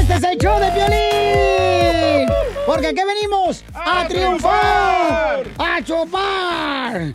Este es el show de violín. Porque aquí venimos a, triunfar, a chupar.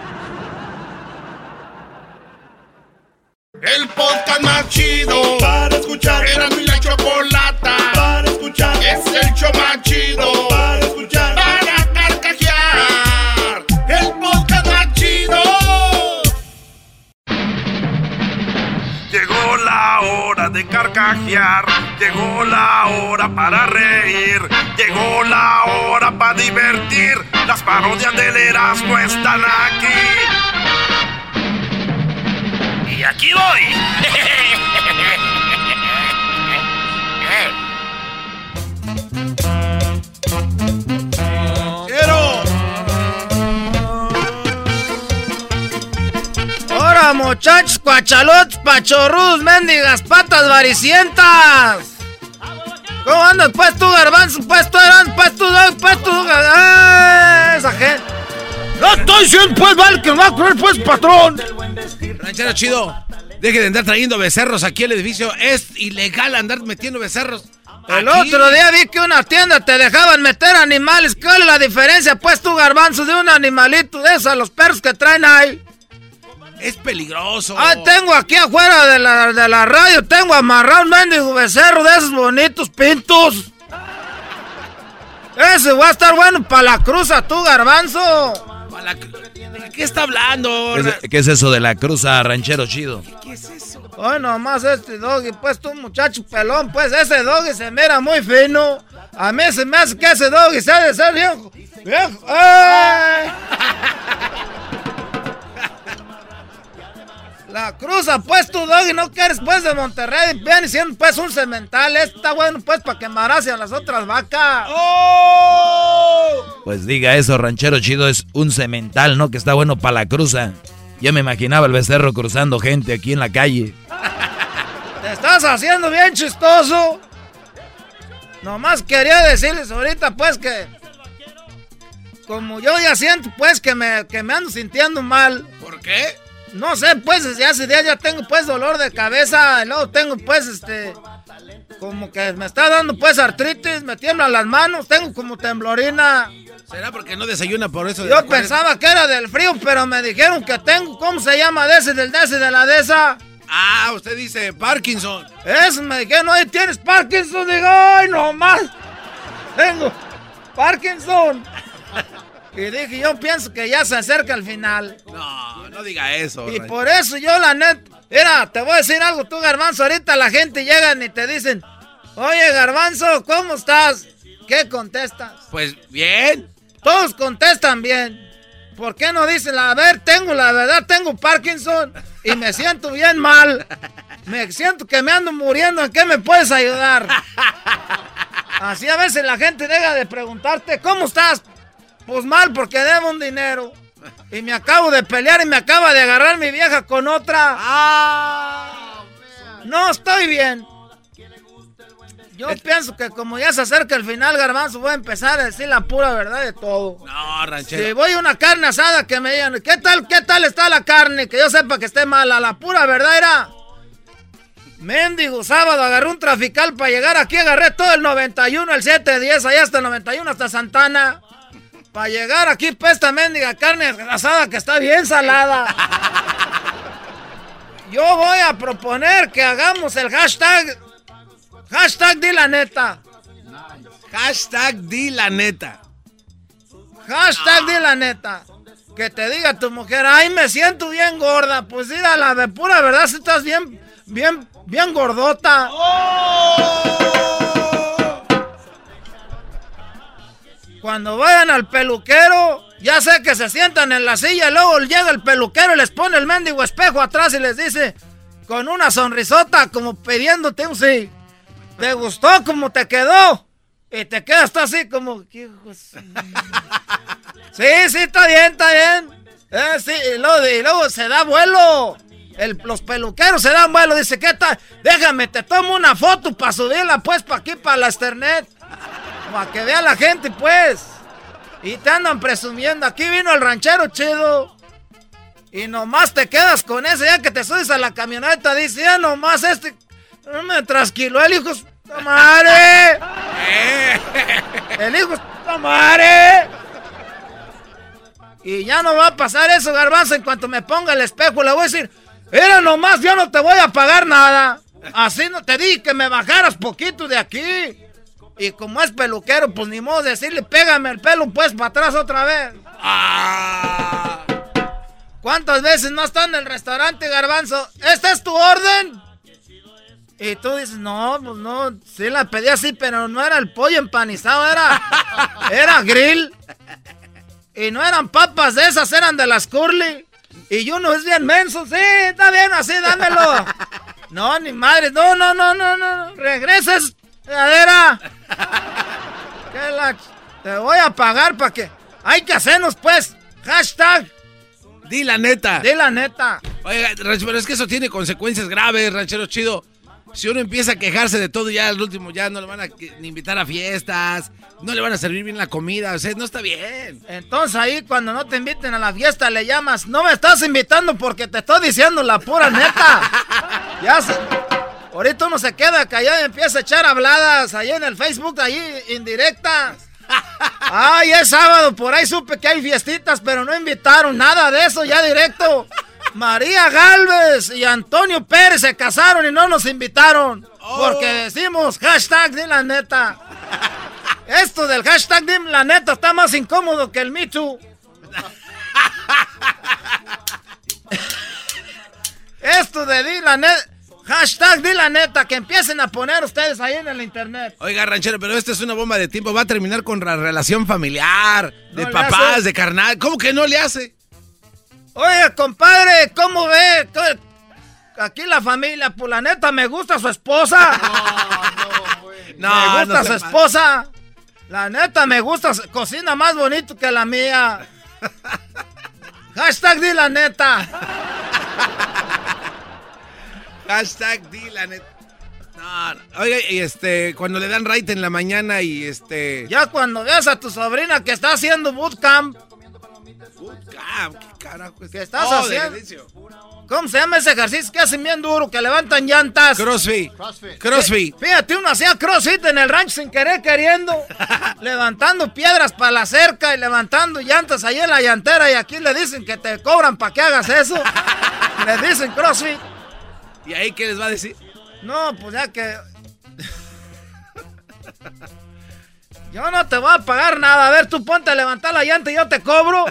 El podcast más chido para escuchar. Era mi la chocolata para escuchar. Es el show más chido para escuchar. Para carcajear. El podcast más chido. Llegó la hora de carcajear. Llegó la hora para reír. Llegó la hora para divertir. Las parodias del Erasmo están aquí. Y aquí voy. ¡Quiero! ¡Ahora, muchachos, cuachalotes, pachorrus, mendigas, patas varicientas! ¿Cómo andas, pues tú, garbanzo? Pues tú, eran, pues tú, pues tú, ¡Ah, esa gente! ¡No estoy diciendo, pues, vale, que va a creer, pues, patrón! Ranchero chido, deje de andar trayendo becerros aquí al edificio. Es ilegal andar metiendo becerros. El aquí. otro día vi que una tienda te dejaban meter animales. ¿Cuál es la diferencia, pues, tú, garbanzo, de un animalito de esos, los perros que traen ahí? Es peligroso. Ah, tengo aquí afuera de la, de la radio, tengo amarrado un mendigo becerro de esos bonitos pintos. Ese va a estar bueno para la cruza, tú, garbanzo. La- ¿De qué está hablando? ¿Qué es, qué es eso de la cruza ranchero chido? Hoy nomás este doggy, pues tú muchacho pelón, pues ese doggy se mira muy fino. A mí se me hace que ese doggy se ha de ser viejo. Viejo. ¡Ay! Cruza, pues tú doggy, no quieres pues de Monterrey, viene siendo pues un cemental. Este está bueno pues para que embarace a las otras vacas. Pues diga eso, ranchero chido, es un cemental, ¿no? Que está bueno para la cruza. Yo me imaginaba el becerro cruzando gente aquí en la calle. Te estás haciendo bien chistoso. Nomás quería decirles ahorita pues que... Como yo ya siento pues que me, que me ando sintiendo mal. ¿Por qué? No sé, pues desde hace días ya tengo pues dolor de cabeza. Y luego tengo pues este... Como que me está dando pues artritis, me tiemblan las manos, tengo como temblorina. ¿Será porque no desayuna por eso? Yo pensaba que era del frío, pero me dijeron que tengo, ¿cómo se llama? De ese, del de ese, de la de esa. Ah, usted dice Parkinson. Eso me dijeron, oye, ¿tienes Parkinson? Digo, ay, no más. Tengo Parkinson. Y dije, yo pienso que ya se acerca el final. No, no diga eso. Y por eso yo, la neta, mira, te voy a decir algo, tú, Garbanzo. Ahorita la gente llega y te dicen, oye, Garbanzo, ¿cómo estás? ¿Qué contestas? Pues bien. Todos contestan bien. ¿Por qué no dicen, a ver, tengo la verdad, tengo Parkinson y me siento bien mal? Me siento que me ando muriendo, ¿en qué me puedes ayudar? Así a veces la gente deja de preguntarte, ¿cómo estás? Pues mal porque debo un dinero. Y me acabo de pelear y me acaba de agarrar mi vieja con otra. Ah, No estoy bien. Yo pienso que como ya se acerca el final, Garbanzo, voy a empezar a decir la pura verdad de todo. No, ranchero. Si voy a una carne asada que me digan, ¿qué tal, qué tal está la carne? Que yo sepa que esté mala. La pura verdad era... Mendigo, sábado agarré un trafical para llegar aquí, agarré todo el 91, el 710, allá hasta el 91, hasta Santana. Para llegar aquí, pesta mendiga carne asada que está bien salada. Yo voy a proponer que hagamos el hashtag. Hashtag di la neta. Hashtag di la neta. Hashtag di la neta. Que te diga tu mujer, ay, me siento bien gorda. Pues mira, la de pura verdad, si estás bien, bien, bien gordota. Cuando vayan al peluquero, ya sé que se sientan en la silla y luego llega el peluquero y les pone el mendigo espejo atrás y les dice, con una sonrisota, como pidiéndote un sí. ¿Te gustó como te quedó? Y te quedas así como... hijos. Sí, sí, está bien, está bien. Eh, sí, y luego, y luego se da vuelo. El- los peluqueros se dan vuelo. Dice, ¿qué tal? Déjame, te tomo una foto para subirla, pues, para aquí, para la Ethernet. Para que vea la gente, pues. Y te andan presumiendo. Aquí vino el ranchero chido. Y nomás te quedas con ese. Ya que te subes a la camioneta, dice, ya nomás este. Me trasquiló el hijo. ¡Madre! El hijo. ¡Madre! Y ya no va a pasar eso, garbanzo. En cuanto me ponga el espejo, le voy a decir: Era nomás, yo no te voy a pagar nada. Así no te di que me bajaras poquito de aquí. Y como es peluquero, pues ni modo de decirle: Pégame el pelo, pues para atrás otra vez. ¿Cuántas veces no está en el restaurante, garbanzo? ¿Esta es tu orden? Y tú dices, no, pues no, sí la pedí así, pero no era el pollo empanizado, era, era grill. Y no eran papas de esas, eran de las curly. Y uno es bien menso, sí, está bien así, dámelo. No, ni madre, no, no, no, no, no, regreses, cadera. Que la Te voy a pagar para que... Hay que hacernos, pues, hashtag. Di la neta. Di la neta. Oiga, ranchero, pero es que eso tiene consecuencias graves, ranchero chido. Si uno empieza a quejarse de todo, ya al último ya no le van a ni invitar a fiestas, no le van a servir bien la comida, o sea, no está bien. Entonces ahí cuando no te inviten a la fiesta le llamas, no me estás invitando porque te estoy diciendo la pura neta. ya se... Ahorita uno se queda callado y empieza a echar habladas ahí en el Facebook, ahí indirectas. Ay, es sábado, por ahí supe que hay fiestitas, pero no invitaron nada de eso ya directo. María Galvez y Antonio Pérez se casaron y no nos invitaron. Porque decimos hashtag de la neta. Esto del hashtag de la neta está más incómodo que el Me Too. Esto de la neta. Hashtag di la neta. Que empiecen a poner ustedes ahí en el internet. Oiga, ranchero, pero esta es una bomba de tiempo, va a terminar con la relación familiar, de No papás, de carnal. ¿Cómo que no le hace? Oiga, compadre, ¿cómo ve? Aquí la familia, pues la neta me gusta su esposa. No, me gusta no su esposa. La neta me gusta, cocina más bonito que la mía. Hashtag di la neta. Hashtag di la neta. No, no. Oiga, y este, cuando le dan right en la mañana y este. Ya cuando veas a tu sobrina que está haciendo bootcamp, Ah, ¿qué carajo es? ¿Qué estás Oh, haciendo? ¿cómo se llama ese ejercicio que hacen bien duro, que levantan llantas? Crossfit. Crossfit. Fíjate, uno hacía crossfit en el rancho sin querer queriendo, levantando piedras para la cerca y levantando llantas ahí en la llantera y aquí le dicen que te cobran para que hagas eso. le dicen crossfit. ¿Y ahí qué les va a decir? No, pues ya que... Yo no te voy a pagar nada. A ver, tú ponte a levantar la llanta y yo te cobro.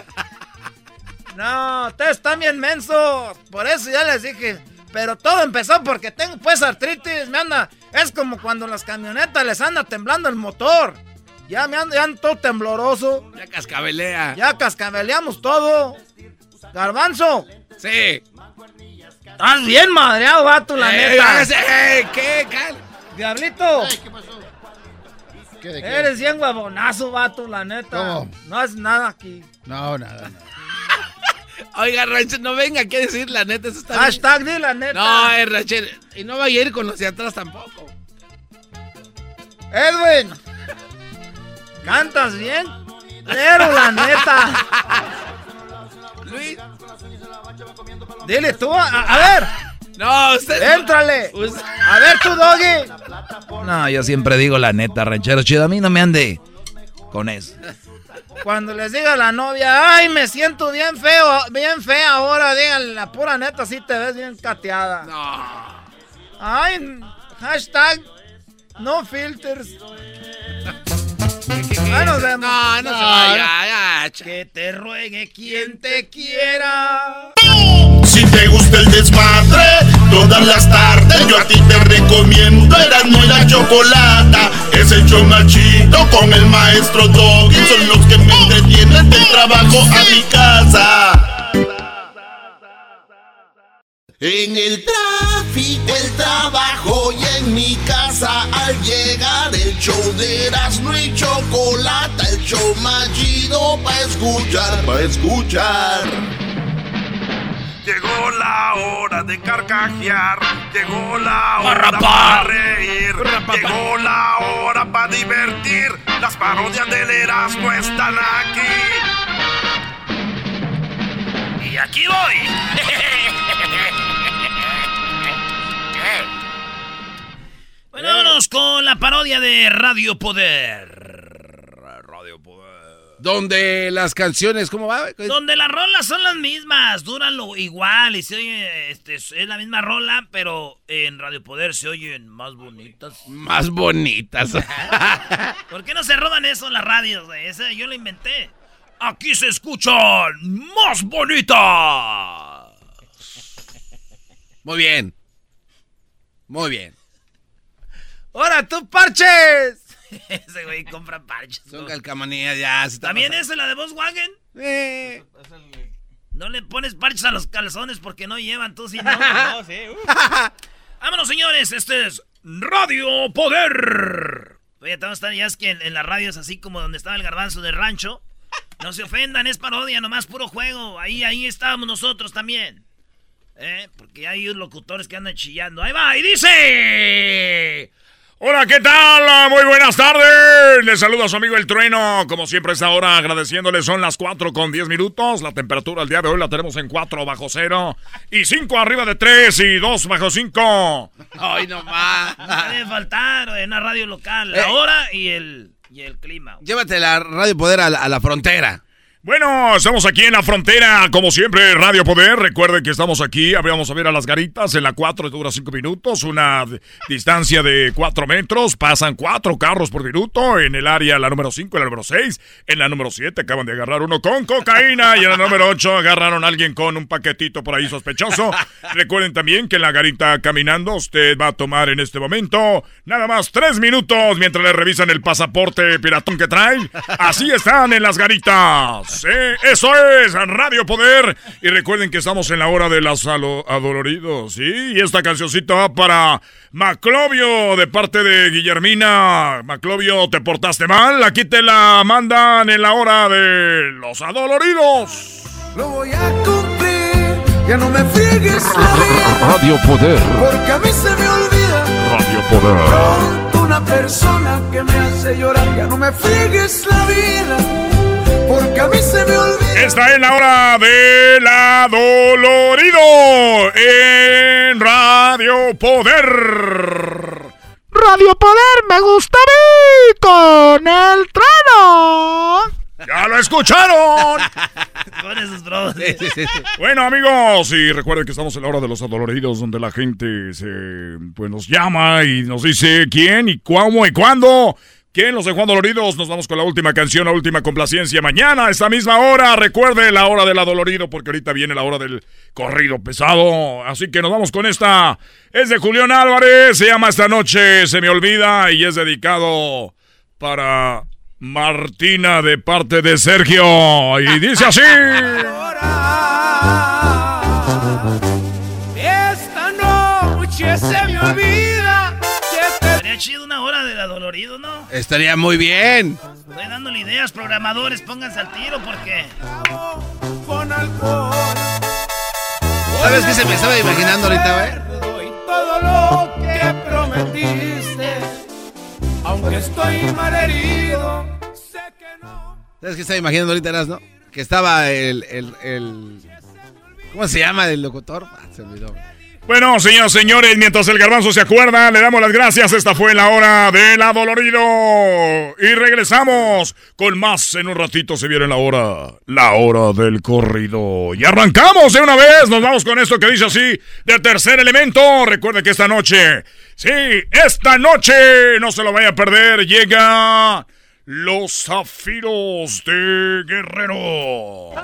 No, ustedes están bien mensos. Por eso ya les dije. Pero todo empezó porque tengo pues artritis. Me anda. Es como cuando las camionetas les anda temblando el motor. Ya me ando, ya ando todo tembloroso. Ya cascabelea. Ya cascabeleamos todo. Garbanzo. Sí. Estás bien madreado, vato, la Eh, neta. eh, ¿Qué? Cal- Diablito. ¿Qué, de qué? Eres bien huevonazo, vato, la neta. ¿Cómo? No haces nada aquí. No, nada, nada. Oiga, Ranchero, no venga aquí a decir la neta. Eso está bien. Hashtag di la neta. No, eh, Ranchero. Y no vaya a ir con los de atrás tampoco. Edwin. Cantas bien, pero la neta. Luis. Dile tú, a, a ver, No, usted. éntrale. Usted- A ver tú, Doggy. No, yo siempre digo la neta, ranchero chido. A mí no me ande con eso. Cuando les diga a la novia, ay, me siento bien feo, bien fea ahora, díganle la pura neta, sí te ves bien cateada. No. Ay, hashtag, no filters. Nos vemos. No, no, se No, vaya. Que te ruegue quien te quiera. Si te gusta el desmadre, todas las tardes yo a ti te recomiendo Erasmo y la Chocolata. Es el chido con el maestro Doggy. Son los que me entretienen del trabajo a mi casa. En el tráfico, el trabajo y en mi casa al llegar show de Erasmo y Chocolata, el show más chido para escuchar, para escuchar. Llegó la hora de carcajear, llegó la hora para reír, llegó la hora para divertir. Las parodias del Erasmo están aquí. Y aquí voy. Bueno, vámonos con la parodia de Radio Poder. Radio Poder. Donde las canciones, ¿cómo va? Donde las rolas son las mismas, duran lo igual y se oye, este, es la misma rola, pero en Radio Poder se oyen más bonitas. Más bonitas. ¿Por qué no se roban eso en las radios? Esa yo lo inventé. Aquí se escuchan más bonitas. Muy bien. Muy bien. ¡Ahora tú, parches! Ese güey compra parches. Son calcamonías ya. se está ¿También pasando. es la de Volkswagen? Eh. No le pones parches a los calzones porque no llevan, tú sí no. no sí. uh. Vámonos, señores. Este es Radio Poder. Oye, a estar ya es que en, en la radio es así como donde estaba el garbanzo del rancho. No se ofendan, es parodia, nomás puro juego. Ahí, ahí estábamos nosotros también. ¿Eh? Porque hay locutores que andan chillando. Ahí va, y dice... Hola, ¿qué tal? Muy buenas tardes. Les saluda a su amigo El Trueno. Como siempre, a esta hora agradeciéndole. Son las 4 con 10 minutos. La temperatura el día de hoy la tenemos en 4 bajo cero. Y 5 arriba de 3 y 2 bajo 5. Ay, no más. No debe faltar en una radio local. Eh. La hora y el, y el clima. Llévate la Radio Poder a la, a la frontera. Bueno, estamos aquí en la frontera, como siempre, Radio Poder. Recuerden que estamos aquí, vamos a ver a las garitas. En la 4 dura 5 minutos, una distancia de 4 metros. Pasan 4 carros por minuto. En el área, la número 5 y la número 6. En la número 7 acaban de agarrar uno con cocaína. Y en la número 8 agarraron a alguien con un paquetito por ahí sospechoso. Recuerden también que en la garita caminando, usted va a tomar en este momento nada más 3 minutos mientras le revisan el pasaporte piratón que trae. Así están en las garitas. Sí, eso es Radio Poder. Y recuerden que estamos en la hora de los adoloridos. ¿sí? Y esta cancioncita va para Maclovio de parte de Guillermina. Maclovio, ¿te portaste mal? Aquí te la mandan en la hora de los adoloridos. Lo voy a cumplir, ya no me friegues la vida, Radio Poder. porque a mí se me olvida Radio Poder. pronto una persona que me hace llorar, ya no me friegues la vida, porque a mí se me olvida. Esta es la hora del adolorido en Radio Poder. Radio Poder me gusta a mí con el trueno. ¡Ya lo escucharon! Con esos bros. Bueno, amigos, y recuerden que estamos en la hora de los adoloridos, donde la gente se, pues, nos llama y nos dice quién y cómo y cuándo. ¿Quién los dejó adoloridos? Nos vamos con la última canción, la última complacencia. Mañana, a esta misma hora, recuerde la hora del adolorido, porque ahorita viene la hora del corrido pesado. Así que nos vamos con esta. Es de Julián Álvarez, se llama Esta Noche, se me olvida, y es dedicado para Martina de parte de Sergio. Y dice así. Esta noche se me olvida chido una hora de adolorido, ¿no? Estaría muy bien. Estoy dándole ideas, programadores, pónganse al tiro porque. ¿Sabes qué se me estaba imaginando ahorita, güey? Todo lo que prometiste, aunque estoy malherido, sé que no. ¿Sabes qué estaba imaginando ahorita, Eras, no? Que estaba el, el, el... ¿Cómo se llama el locutor? Ah, se olvidó. Bueno, señoras señores, mientras el garbanzo se acuerda, le damos las gracias. Esta fue la hora del adolorido. Y regresamos con más. En un ratito se viene la hora, la hora del corrido. Y arrancamos de una vez. Nos vamos con esto que dice así, de tercer elemento. Recuerde que esta noche, sí, esta noche, no se lo vaya a perder, llega los zafiros de Guerrero.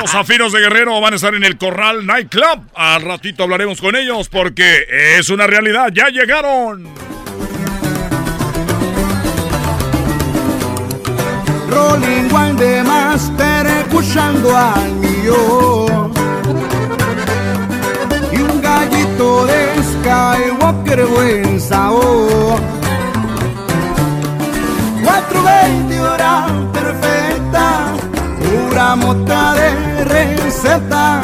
Los Zafiros de Guerrero van a estar en el Corral Nightclub. Al ratito hablaremos con ellos porque es una realidad. Ya llegaron. Rolling One de Master escuchando al mío. Y un gallito de Skywalker buen sabor. 420 horas perfecta pura mota de receta.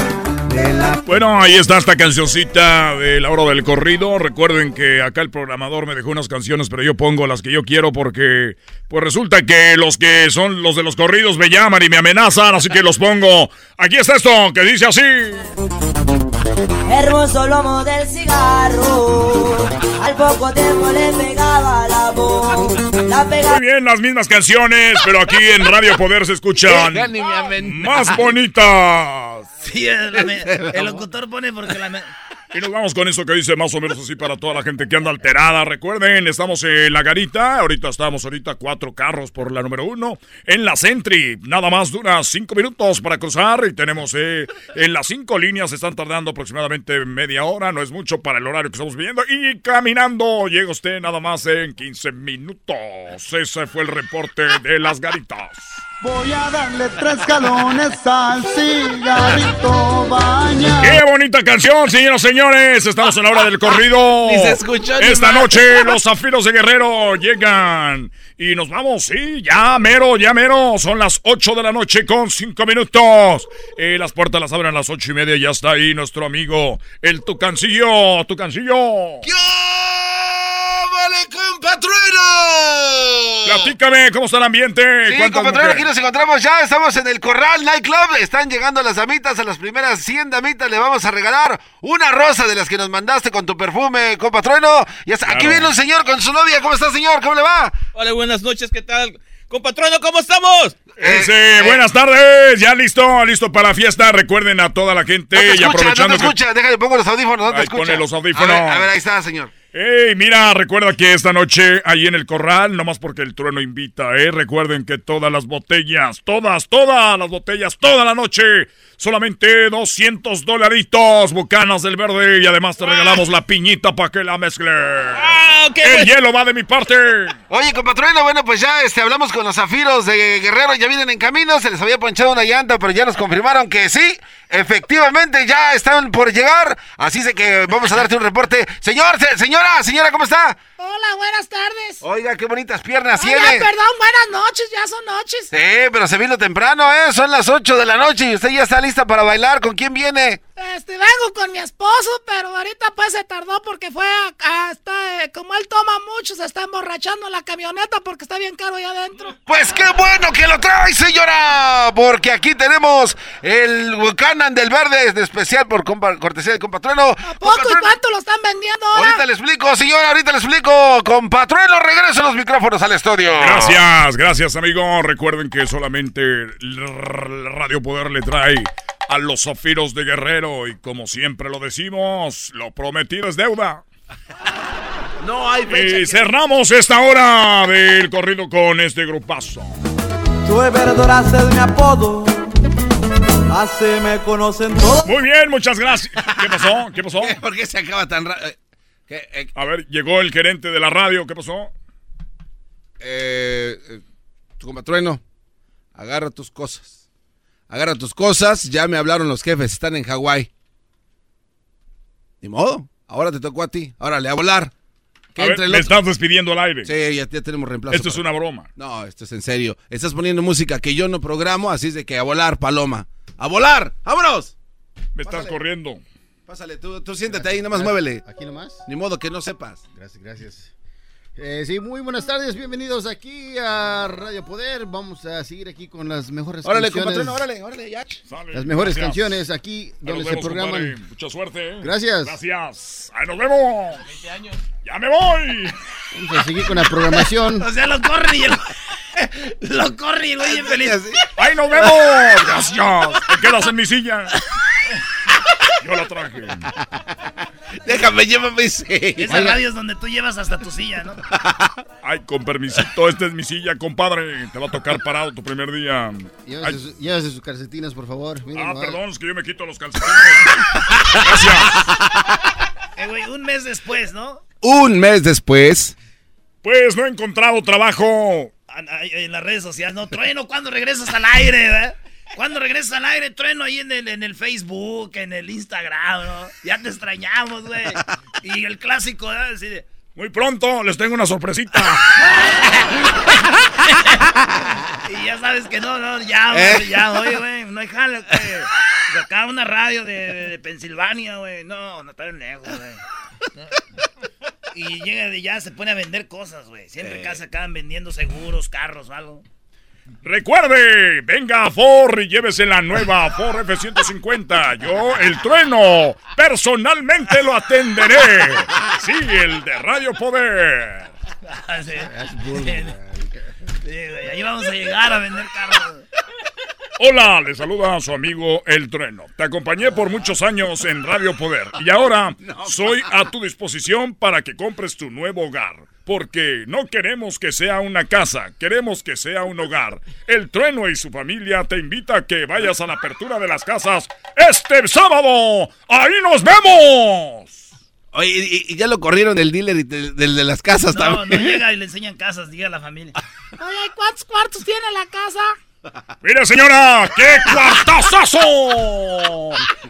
Bueno, ahí está esta cancioncita de la hora del corrido. Recuerden que acá el programador me dejó unas canciones, pero yo pongo las que yo quiero porque pues resulta que los que son los de los corridos me llaman y me amenazan, así que los pongo. Aquí está esto que dice así. Hermoso lomo del cigarro, al poco tiempo le pegaba la. Muy bien, las mismas canciones, pero aquí en Radio Poder se escuchan más bonitas. Sí, el, el locutor pone porque la... Y nos vamos con eso que dice más o menos así para toda la gente que anda alterada. Recuerden, estamos en la garita. Ahorita estamos ahorita cuatro carros por la número uno. En la Sentry, nada más dura cinco minutos para cruzar. Y tenemos eh, en las cinco líneas, están tardando aproximadamente media hora. No es mucho para el horario que estamos viendo. Y caminando, llega usted nada más en 15 minutos. Ese fue el reporte de las garitas. Voy a darle tres galones al cigarrito baña. ¡Qué bonita canción, señoras y señores! Estamos en la hora del corrido. Ni se escuchó Esta noche los zafiros de Guerrero llegan. Y nos vamos, sí, ya mero, ya mero. Son las 8 de la noche con 5 minutos. Eh, las puertas las abren a las ocho y media. Ya está ahí nuestro amigo, el Tucancillo. Tucancillo. ¡Yo! ¡Vale, compatrueno! Platícame, ¿cómo está el ambiente? Sí, ¿Cuántas compatrueno, aquí nos encontramos ya. Estamos en el Corral Nightclub. Están llegando las damitas. A las primeras 100 damitas le vamos a regalar una rosa de las que nos mandaste con tu perfume, compatrueno. Y hasta- aquí viene un señor con su novia. ¿Cómo está, señor? ¿Cómo le va? Hola, buenas noches, ¿qué tal? Compatrono, ¿cómo estamos? Ese, buenas tardes, ya listo, listo para la fiesta. Recuerden a toda la gente No te y escucha, aprovechando no te que- escucha. Déjale, pongo los audífonos, no te Ahí escucha. pone los audífonos. A ver, a ver, ahí está, señor. Ey, mira, recuerda que esta noche ahí en el corral, nomás porque el trueno invita, ¿eh? Recuerden que todas las botellas, todas, todas las botellas, toda la noche, solamente 200 dolaritos, bucanas del verde, y además te regalamos la piñita para que la mezcle. el hielo va de mi parte. Oye, compatrino, bueno, pues ya este, hablamos con los zafiros de Guerrero, ya vienen en camino, se les había ponchado una llanta, pero ya nos confirmaron que sí, efectivamente ya están por llegar, así es que vamos a darte un reporte. Señor, se- señora, señora, ¿cómo está? Hola, buenas tardes. Oiga, qué bonitas piernas Ay, tiene. perdón, buenas noches, ya son noches. Sí, pero se vino temprano, ¿eh? Son las 8 de la noche y usted ya está lista para bailar. ¿Con quién viene? Este, vengo con mi esposo, pero ahorita pues se tardó porque fue a, a- está, eh, como él toma mucho, se está emborrachando la camioneta porque está bien caro allá adentro. Pues qué bueno que lo trae, señora. Porque aquí tenemos el Del Verde, de especial por compa- cortesía de compatrono. ¿A poco y cuánto lo están vendiendo ahora? Ahorita le explico, señora, ahorita le explico. Compatrono, regreso los micrófonos al estudio. Gracias, gracias, amigo. Recuerden que solamente el Radio Poder le trae a los zafiros de Guerrero y como siempre lo decimos, lo prometido es deuda. No hay Y cerramos esta hora del corrido con este grupazo. Tú verdad es mi apodo. Así me conocen todos. Muy bien, muchas gracias. ¿Qué pasó? ¿Qué pasó? ¿Por qué se acaba tan rápido? A ver, llegó el gerente de la radio. ¿Qué pasó? Eh, eh, tu compatrueno, agarra tus cosas. Agarra tus cosas, ya me hablaron los jefes, están en Hawái. Ni modo, ahora te tocó a ti, ahora le a volar. Que A ver, me estás despidiendo al aire. Sí, ya, ya tenemos reemplazo. Esto es una broma. No, esto es en serio. Estás poniendo música que yo no programo, así es de que a volar, paloma. ¡A volar! ¡Vámonos! Me estás corriendo. Pásale, tú, tú siéntate ahí, nomás muévele. Aquí nomás. Ni modo que no sepas. Gracias, gracias. Eh, sí, muy buenas tardes, bienvenidos aquí a Radio Poder. Vamos a seguir aquí con las mejores Órale, canciones. compatrón, órale, órale, ya. Gracias. Las mejores canciones aquí donde se vemos, programan. compadre. Mucha suerte. ¿eh? Gracias. Gracias. Ahí nos vemos. 20 años. Ya me voy. Vamos a seguir con la programación. O sea, lo corren y el... lo corren y el güey feliz. Ahí nos vemos. Gracias. Te quedas en mi silla. Yo la traje. Déjame, llévame ese. Esa radio es donde tú llevas hasta tu silla, ¿no? Ay, con permisito, esta es mi silla, compadre. Te va a tocar parado tu primer día. Llévese, su- llévese sus calcetines, por favor. Ah, perdón, es que yo me quito los calcetines. Gracias. Eh, güey, un mes después, ¿no? Un mes después. Pues no he encontrado trabajo. En las redes sociales, ¿no? Trueno, ¿cuándo regresas al aire, verdad? ¿Cuándo regresas al aire? Trueno ahí en el, en el Facebook, en el Instagram, ¿no? Ya te extrañamos, güey. Y el clásico, ¿verdad? Así de, Muy pronto les tengo una sorpresita. Y ya sabes que no, no, ya, ¿Eh? güey, ya, oye, güey, no hay jale, güey. Acaba una radio de, de, de Pensilvania, güey. No, no está bien lejos, güey. Y llega y ya se pone a vender cosas, güey. Siempre acá se acaban vendiendo seguros, carros o algo. Recuerde, venga a Ford y llévese la nueva Ford F-150. Yo, el trueno, personalmente lo atenderé. Sí, el de Radio Poder. Ah, sí. Sí, ahí vamos a llegar a vender carros. Hola, le saluda a su amigo El Trueno. Te acompañé por muchos años en Radio Poder y ahora soy a tu disposición para que compres tu nuevo hogar. Porque no queremos que sea una casa, queremos que sea un hogar. El Trueno y su familia te invita a que vayas a la apertura de las casas este sábado. ¡Ahí nos vemos! Oye, y, y ya lo corrieron del dealer y del, del de las casas No, no también. llega y le enseñan casas, diga a la familia. Oye, ¿cuántos cuartos tiene la casa? Mire, señora, qué cuartazazo.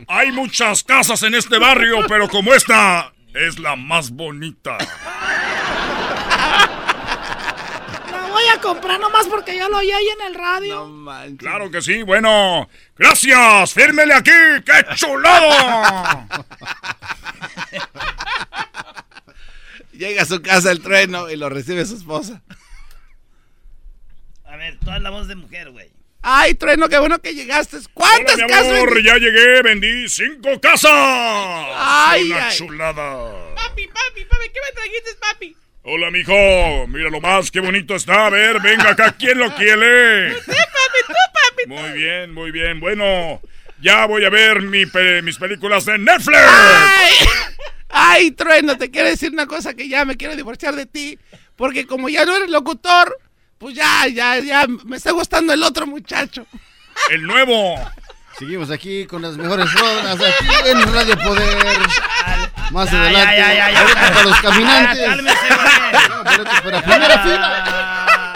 Hay muchas casas en este barrio, pero como esta es la más bonita. La voy a comprar nomás porque yo lo oí ahí en el radio. Claro que sí, bueno. Gracias, fírmele aquí, qué chulado. Llega a su casa el trueno y lo recibe su esposa. A ver, toda la voz de mujer, güey. Ay, trueno, qué bueno que llegaste. Hola, ¿Cuántas mi casas? amor, vendí? ya llegué, vendí cinco casas. Ay, Una ay. chulada. Papi, papi, papi, ¿qué me trajiste, papi? Hola, mijo, mira lo más, qué bonito está. A ver, venga acá, ¿quién lo quiere? Sí, papi, tú, papi. Muy bien, muy bien. Bueno, ya voy a ver mi pe- mis películas de Netflix. Ay, ay, trueno, te quiero decir una cosa que ya me quiero divorciar de ti. Porque como ya no eres locutor, pues ya, ya, ya me está gustando el otro muchacho. El nuevo. Seguimos aquí con las mejores rodas aquí en Radio Poder. Más Ya, adelante. ya, ya, ya, ya. ahorita para los caminantes. Ya, cálmese, para primera fila.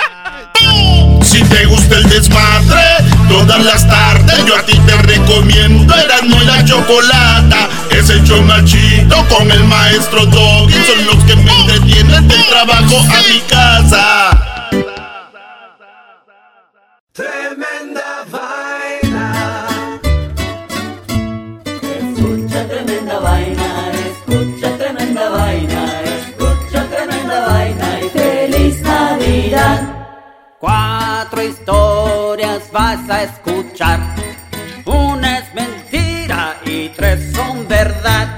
Si te gusta el desmadre, todas las tardes yo a ti te recomiendo Eran y la chocolata. Es el show con el maestro Doggy. Son los que me entretienen del trabajo a mi casa. Tremenda vaina. Escucha tremenda vaina, escucha tremenda vaina, escucha tremenda vaina y feliz Navidad. Cuatro historias vas a escuchar, una es mentira y tres son verdad.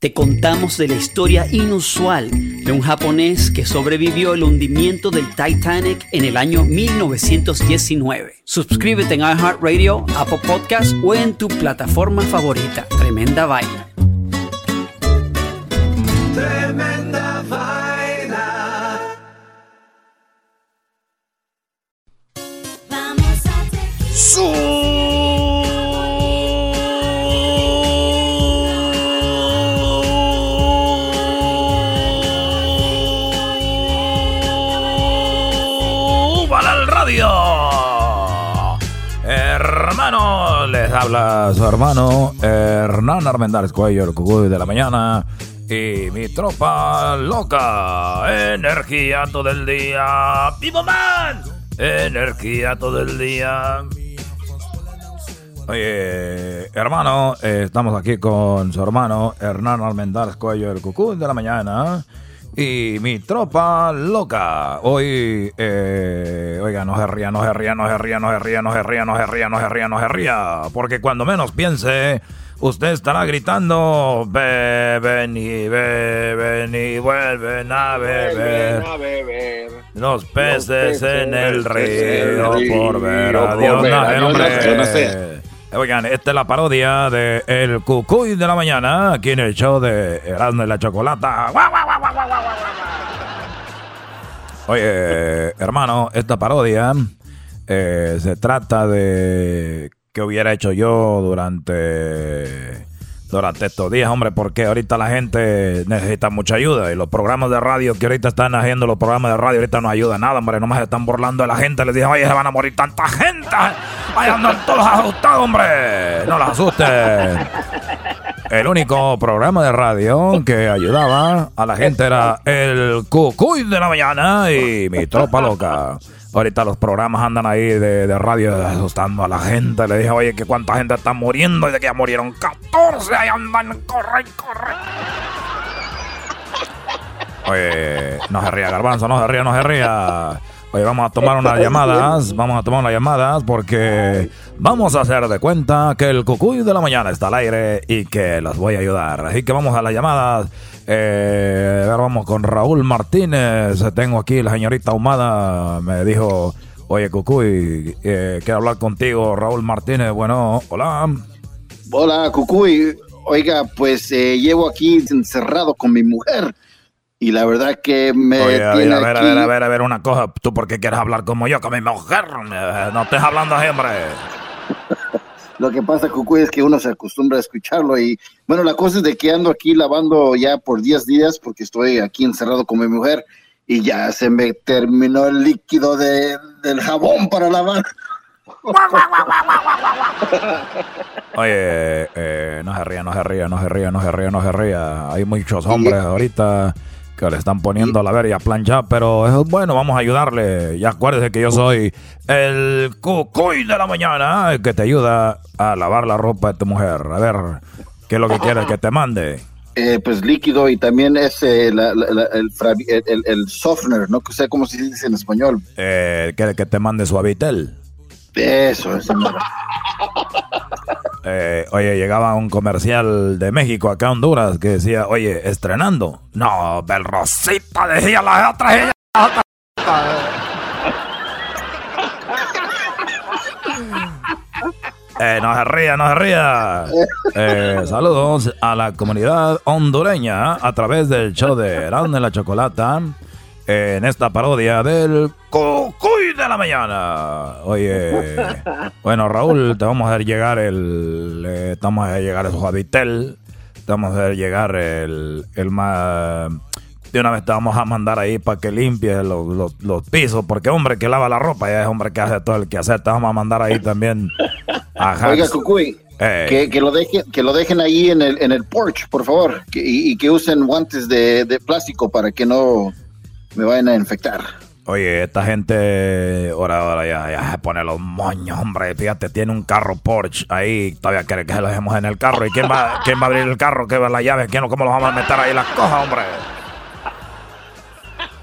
te contamos de la historia inusual de un japonés que sobrevivió el hundimiento del Titanic en el año 1919. Suscríbete en iHeartRadio, Apple Podcast o en tu plataforma favorita. Tremenda vaina. Tremenda vaina. hermano, les habla su hermano Hernán Armendáriz Cuello, el cucuy de la mañana. Y mi tropa loca, energía todo el día. ¡Vivo Man! Energía todo el día. Oye, hermano, eh, estamos aquí con su hermano Hernán Armendáriz Cuello, el cucuy de la mañana. Y mi tropa loca. Hoy, eh, oiga, no se ría, no se ría, no se ría, no se ría, no se ría, no se ría, no se ría, no se ría. Porque cuando menos piense, usted estará gritando, beben y beben y vuelven a beber. Los peces en el río por ver a Dios. Oigan, esta es la parodia de El Cucuy de la Mañana, aquí en el show de Erasmo y la Chocolata. Oye, hermano, esta parodia eh, se trata de qué hubiera hecho yo durante durante estos días, hombre, porque ahorita la gente necesita mucha ayuda y los programas de radio que ahorita están haciendo los programas de radio ahorita no ayuda nada, hombre, nomás se están burlando de la gente, les dije, oye, se van a morir tanta gente, vayan andan todos asustados, hombre, no los asusten. El único programa de radio que ayudaba a la gente era el Cucuy de la mañana y mi tropa loca. Ahorita los programas andan ahí de, de radio asustando a la gente. Le dije, oye, que cuánta gente está muriendo y de que ya murieron 14. Ahí andan, corre, corre. Oye, no se ría, Garbanzo, no se ría, no se ría. Oye, vamos a tomar unas llamadas, vamos a tomar unas llamadas porque vamos a hacer de cuenta que el cucuy de la mañana está al aire y que los voy a ayudar. Así que vamos a las llamadas. Eh, a ver, vamos con Raúl Martínez. Tengo aquí la señorita Humada. Me dijo, oye, Cucuy, eh, quiero hablar contigo, Raúl Martínez. Bueno, hola. Hola, Cucuy. Oiga, pues eh, llevo aquí encerrado con mi mujer. Y la verdad que me Oye, a ver, a ver, a ver, a ver, a ver, una cosa. ¿Tú por qué quieres hablar como yo, con mi mujer? No estés hablando hombre. Lo que pasa, Cucuy, es que uno se acostumbra a escucharlo y bueno, la cosa es de que ando aquí lavando ya por 10 días porque estoy aquí encerrado con mi mujer y ya se me terminó el líquido de, del jabón para lavar. Oye, eh, no se ría, no se ría, no se ría, no se ría, no se ría. Hay muchos hombres ahorita que le están poniendo la verga a planchar, pero es bueno, vamos a ayudarle. Y acuérdese que yo soy el cucuy de la mañana, el que te ayuda a lavar la ropa de tu mujer. A ver, ¿qué es lo que quieres que te mande? Eh, pues líquido y también es eh, la- la- la- el, el, el- el softener, no sé cómo se dice en español. Eh, ¿Quieres que te mande su habitel? Eso, eso. Eh, oye, llegaba un comercial de México acá a Honduras que decía, oye, estrenando. No, Belrosita, decía la otra. ella- la otra. Eh, no se ría, no se ría. Eh, saludos a la comunidad hondureña a través del show de Erasmo y la Chocolata en esta parodia del Cucuy de la Mañana. Oye, bueno, Raúl, te vamos a hacer llegar el. eh, te vamos a hacer llegar esos habitel. Te vamos a hacer llegar el. el más. De una vez te vamos a mandar ahí para que limpies los, los- los pisos. Porque hombre que lava la ropa ya es hombre que hace todo el que hacer. Te vamos a mandar ahí también. a Oiga. Cucuy, Eh. que, que lo dejen, que lo dejen ahí en el, en el porch, por favor, que- y, y que usen guantes de, de plástico para que no me vayan a infectar. Oye, esta gente ahora, ahora ya, ya se pone los moños, hombre. Fíjate, tiene un carro Porsche ahí. Todavía quiere que se lo dejemos en el carro. ¿Y quién va, quién va a abrir el carro? ¿Qué va la llave? ¿Quién, ¿Cómo lo vamos a meter ahí las cosas, hombre?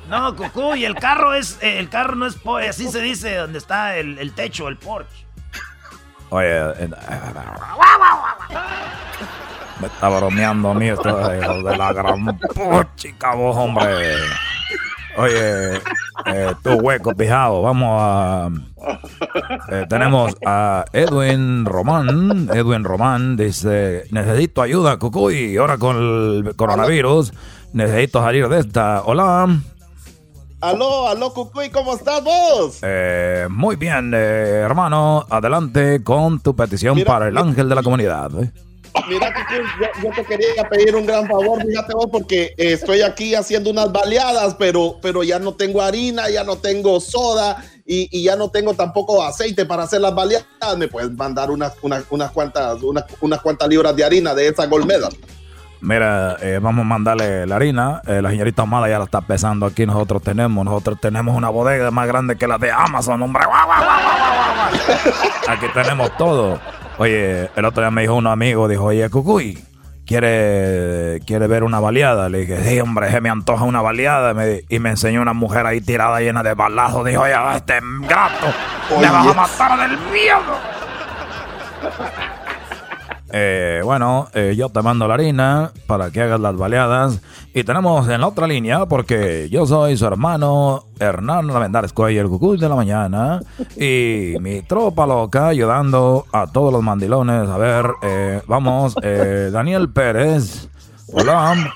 No, Cucuy, el carro es. eh, El carro no es. Así se dice donde está el, el techo, el porche. Oye, me está bromeando a mí esto de, de la gran chica vos, hombre. Oye, eh, tu hueco pijado, vamos a... eh, tenemos a Edwin Román. Edwin Román dice, necesito ayuda, Cucuy. Ahora con el coronavirus, necesito salir de esta. Hola. Aló, aló, Cucuy, ¿cómo estás vos? Eh, muy bien, eh, hermano. Adelante con tu petición Mira, para el ángel de la comunidad. Mira, yo, yo te quería pedir un gran favor, fíjate vos, porque eh, estoy aquí haciendo unas baleadas, pero, pero ya no tengo harina, ya no tengo soda y, ya no tengo tampoco aceite para hacer las baleadas. ¿Me puedes mandar unas, unas, unas cuantas, unas, unas cuantas libras de harina de esa golmeda? Mira, eh, vamos a mandarle la harina. Eh, la señorita Amada ya la está pesando aquí. Nosotros tenemos, nosotros tenemos una bodega más grande que la de Amazon, hombre. Aquí tenemos todo. Oye, el otro día me dijo un amigo, dijo, oye, Cucuy, ¿quiere, quiere ver una baleada? Le dije, sí, hombre, se me antoja una baleada. Me- y me enseñó una mujer ahí tirada llena de balazos. Dijo, oye, este gato, me vas a matar del miedo. Eh, bueno, eh, yo te mando la harina para que hagas las baleadas. Y tenemos en la otra línea, porque yo soy su hermano Hernán Armendáriz Cuello, el cucuy de la mañana. Y mi tropa loca ayudando a todos los mandilones. A ver, eh, vamos, eh, Daniel Pérez. Hola.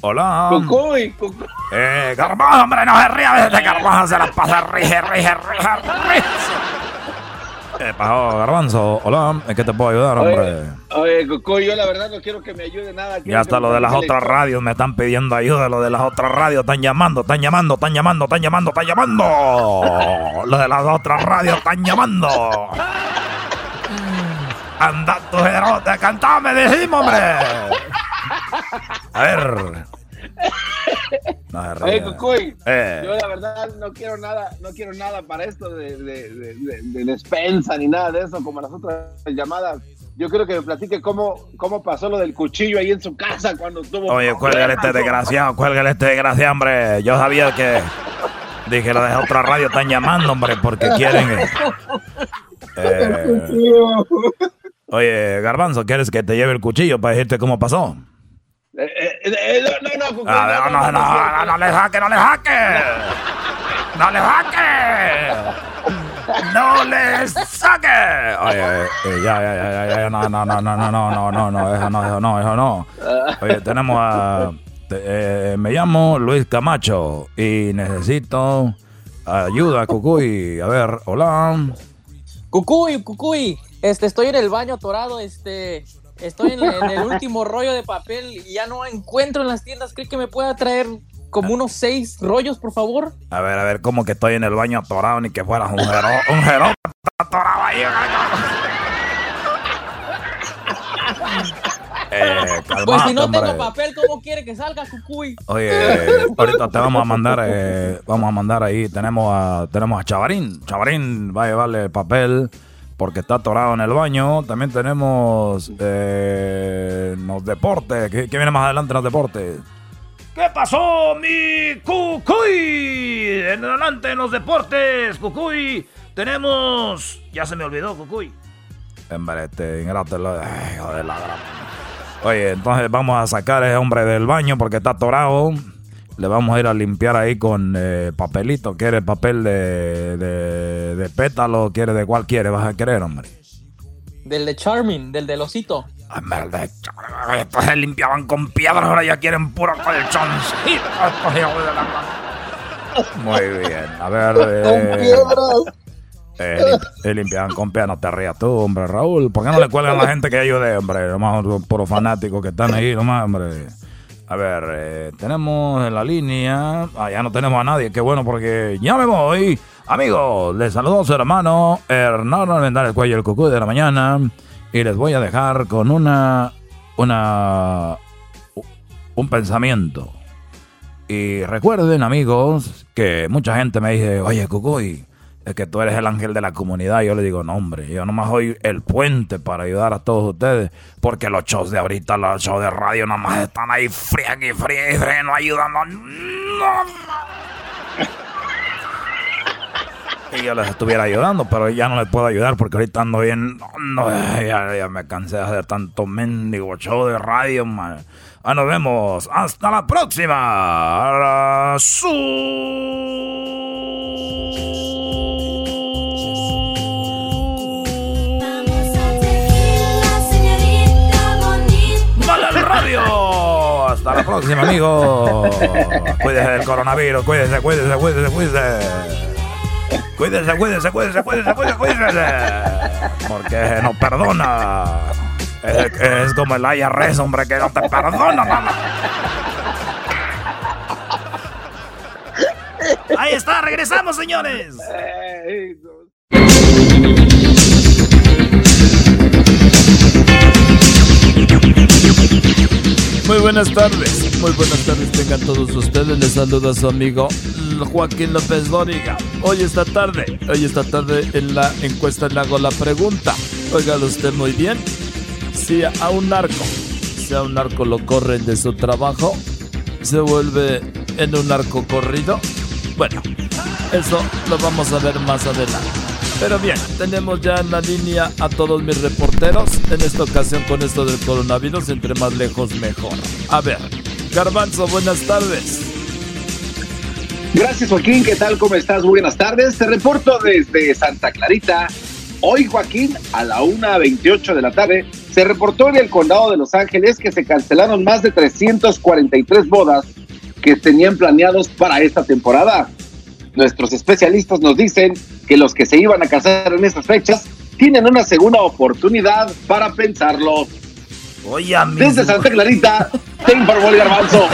Hola. Cucuy, cucuy. Eh, Garbanzo, hombre, no se ría. Este Garbanzo se la pasa rige, rige, rige, rige. Eh, pasó, Garbanzo. Hola, ¿en qué te puedo ayudar, hombre? Oye, Cucuy, yo la verdad no quiero que me ayude nada. que hasta lo de las otras radios me están pidiendo ayuda. Lo de las otras radios están llamando, están llamando, están llamando, están llamando, están llamando. Lo de las otras radios están llamando. Anda tu jerote, cantame, decimos, hombre. A ver. No. Oye, Cucuy, Eh. yo la verdad no quiero nada, no quiero nada para esto de, de, de, de- de despensa ni nada de eso, como las otras llamadas. Yo quiero que me platique cómo, cómo pasó lo del cuchillo ahí en su casa cuando estuvo. Oye, cuélgale este desgraciado, cuélgale este desgraciado, hombre. Yo sabía que. Dije, lo de otra radio están llamando, hombre, porque quieren. eh, eh, oye, Garbanzo, ¿quieres que te lleve el cuchillo para decirte cómo pasó? Eh, eh, eh, no, no, no, no, no, no, no le jaque, no le jaque. No le jaque. No le saque. Oye, eh, eh, ya, ya, ya, ya, ya, no, no, no, no, no, no, no, no, no, eso no, eso no, eso no. Oye, tenemos a, eh, me llamo Luis Camacho y necesito ayuda, Cucuy. A ver, hola. Cucuy, Cucuy, este, estoy en el baño atorado, este, estoy en, en el último rollo de papel y ya no encuentro en las tiendas. ¿Cree que me pueda traer como unos seis rollos, por favor? A ver, a ver, como que estoy en el baño atorado, ni que fueras un jero, un jero atorado ahí. Eh, calmate, Pues si no hombre. tengo papel, ¿cómo quiere que salga, Cucuy? Oye, ahorita te vamos a mandar, eh, vamos a mandar ahí, tenemos a, tenemos a Chavarín. Chavarín va a llevarle papel porque está atorado en el baño. También tenemos eh, los deportes. ¿Qué, qué viene más adelante en los deportes? ¿Qué pasó, mi Cucuy? En adelante en los deportes, Cucuy. Tenemos. Ya se me olvidó, Cucuy. Hombre, este, ingrato, ay, la gran- Oye, entonces vamos a sacar a ese hombre del baño porque está atorado. Le vamos a ir a limpiar ahí con eh, papelito. ¿Quiere papel de, de, de pétalo? ¿Quiere de cuál quiere? ¿Vas a querer, hombre? Del de Charming, del del osito. Hombre, Estos se limpiaban con piedras, ahora ya quieren puro colchoncito. de Muy bien, a ver. eh, eh, lim- eh, limpiaban con piedras, no te rías tú, hombre, Raúl. ¿Por qué no le cuelgan a la gente que ayude, hombre? Nomás son puros fanáticos que están ahí, nomás, hombre. A ver, eh, tenemos en la línea. Ah, ya no tenemos a nadie, qué bueno, porque ya me voy. Amigos, les saludo a su hermano Hernán Almendares Cuello, el cucú de la mañana. Y les voy a dejar con una. Una. Un pensamiento. Y recuerden, amigos, que mucha gente me dice, oye, Cucuy, es que tú eres el ángel de la comunidad. Yo le digo, no, hombre, yo nomás soy el puente para ayudar a todos ustedes. Porque los shows de ahorita, los shows de radio, nomás están ahí frían y frían y frían, no ayudando. No. Y yo les estuviera ayudando, pero ya no les puedo ayudar porque ahorita ando bien. No, ya, me cansé de hacer tanto mendigo show de radio, man. Ah, nos vemos. Hasta la próxima. ¡Vale Hasta la próxima, amigos. Cuídese del coronavirus. Cuídese, cuídese, cuídese, cuídese. Cuídese, cuídese, cuídese, cuídese, cuídese, cuídese. Porque no perdona. Es, como el IRS, hombre, que no te perdona, mamá. Ahí está, regresamos, señores. Muy buenas tardes, muy buenas tardes tengan todos ustedes. Les saluda su amigo Joaquín López Dóriga. Hoy esta tarde, hoy esta tarde en la encuesta le hago la pregunta. Óigalo usted muy bien. Si a un narco, si a un narco lo corren de su trabajo, se vuelve en un narco corrido. Bueno, eso lo vamos a ver más adelante. Pero bien, tenemos ya en la línea a todos mis reporteros. En esta ocasión con esto del coronavirus, entre más lejos mejor. A ver, Garbanzo, buenas tardes. Gracias Joaquín, ¿qué tal? ¿Cómo estás? Buenas tardes. Te reporto desde Santa Clarita. Hoy Joaquín, a la 1.28 de la tarde, se reportó en el condado de Los Ángeles que se cancelaron más de 343 bodas que tenían planeados para esta temporada. Nuestros especialistas nos dicen que los que se iban a casar en esas fechas tienen una segunda oportunidad para pensarlo. Oye, Desde Santa Clarita, te informó el garbanzo.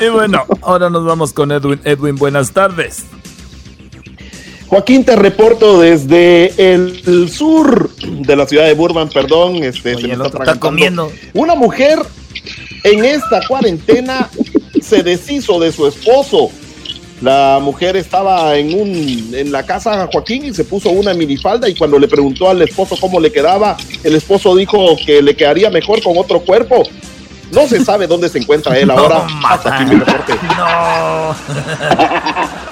Y bueno, ahora nos vamos con Edwin. Edwin, buenas tardes. Joaquín, te reporto desde el, sur de la ciudad de Burbank, perdón. Este, se me está, atragantando. comiendo. Una mujer en esta cuarentena se deshizo de su esposo. La mujer estaba en un en la casa Joaquín y se puso una minifalda y cuando le preguntó al esposo cómo le quedaba, el esposo dijo que le quedaría mejor con otro cuerpo. No se sabe dónde se encuentra él ahora. Hasta aquí mi reporte. No.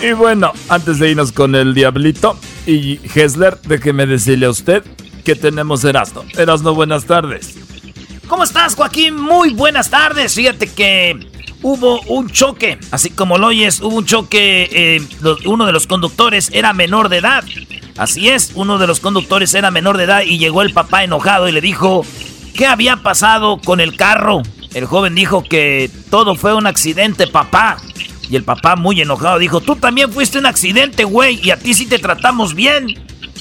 Y bueno, antes de irnos con el Diablito y Hessler, déjeme decirle a usted que tenemos Erasno. Erasno, buenas tardes. ¿Cómo estás, Joaquín? Muy buenas tardes. Fíjate que hubo un choque, así como lo oyes, hubo un choque. eh, uno de los conductores era menor de edad. Así es, uno de los conductores era menor de edad y llegó el papá enojado y le dijo, ¿qué había pasado con el carro? El joven dijo que todo fue un accidente, papá. Y el papá, muy enojado, dijo, tú también fuiste un accidente, güey, y a ti sí te tratamos bien.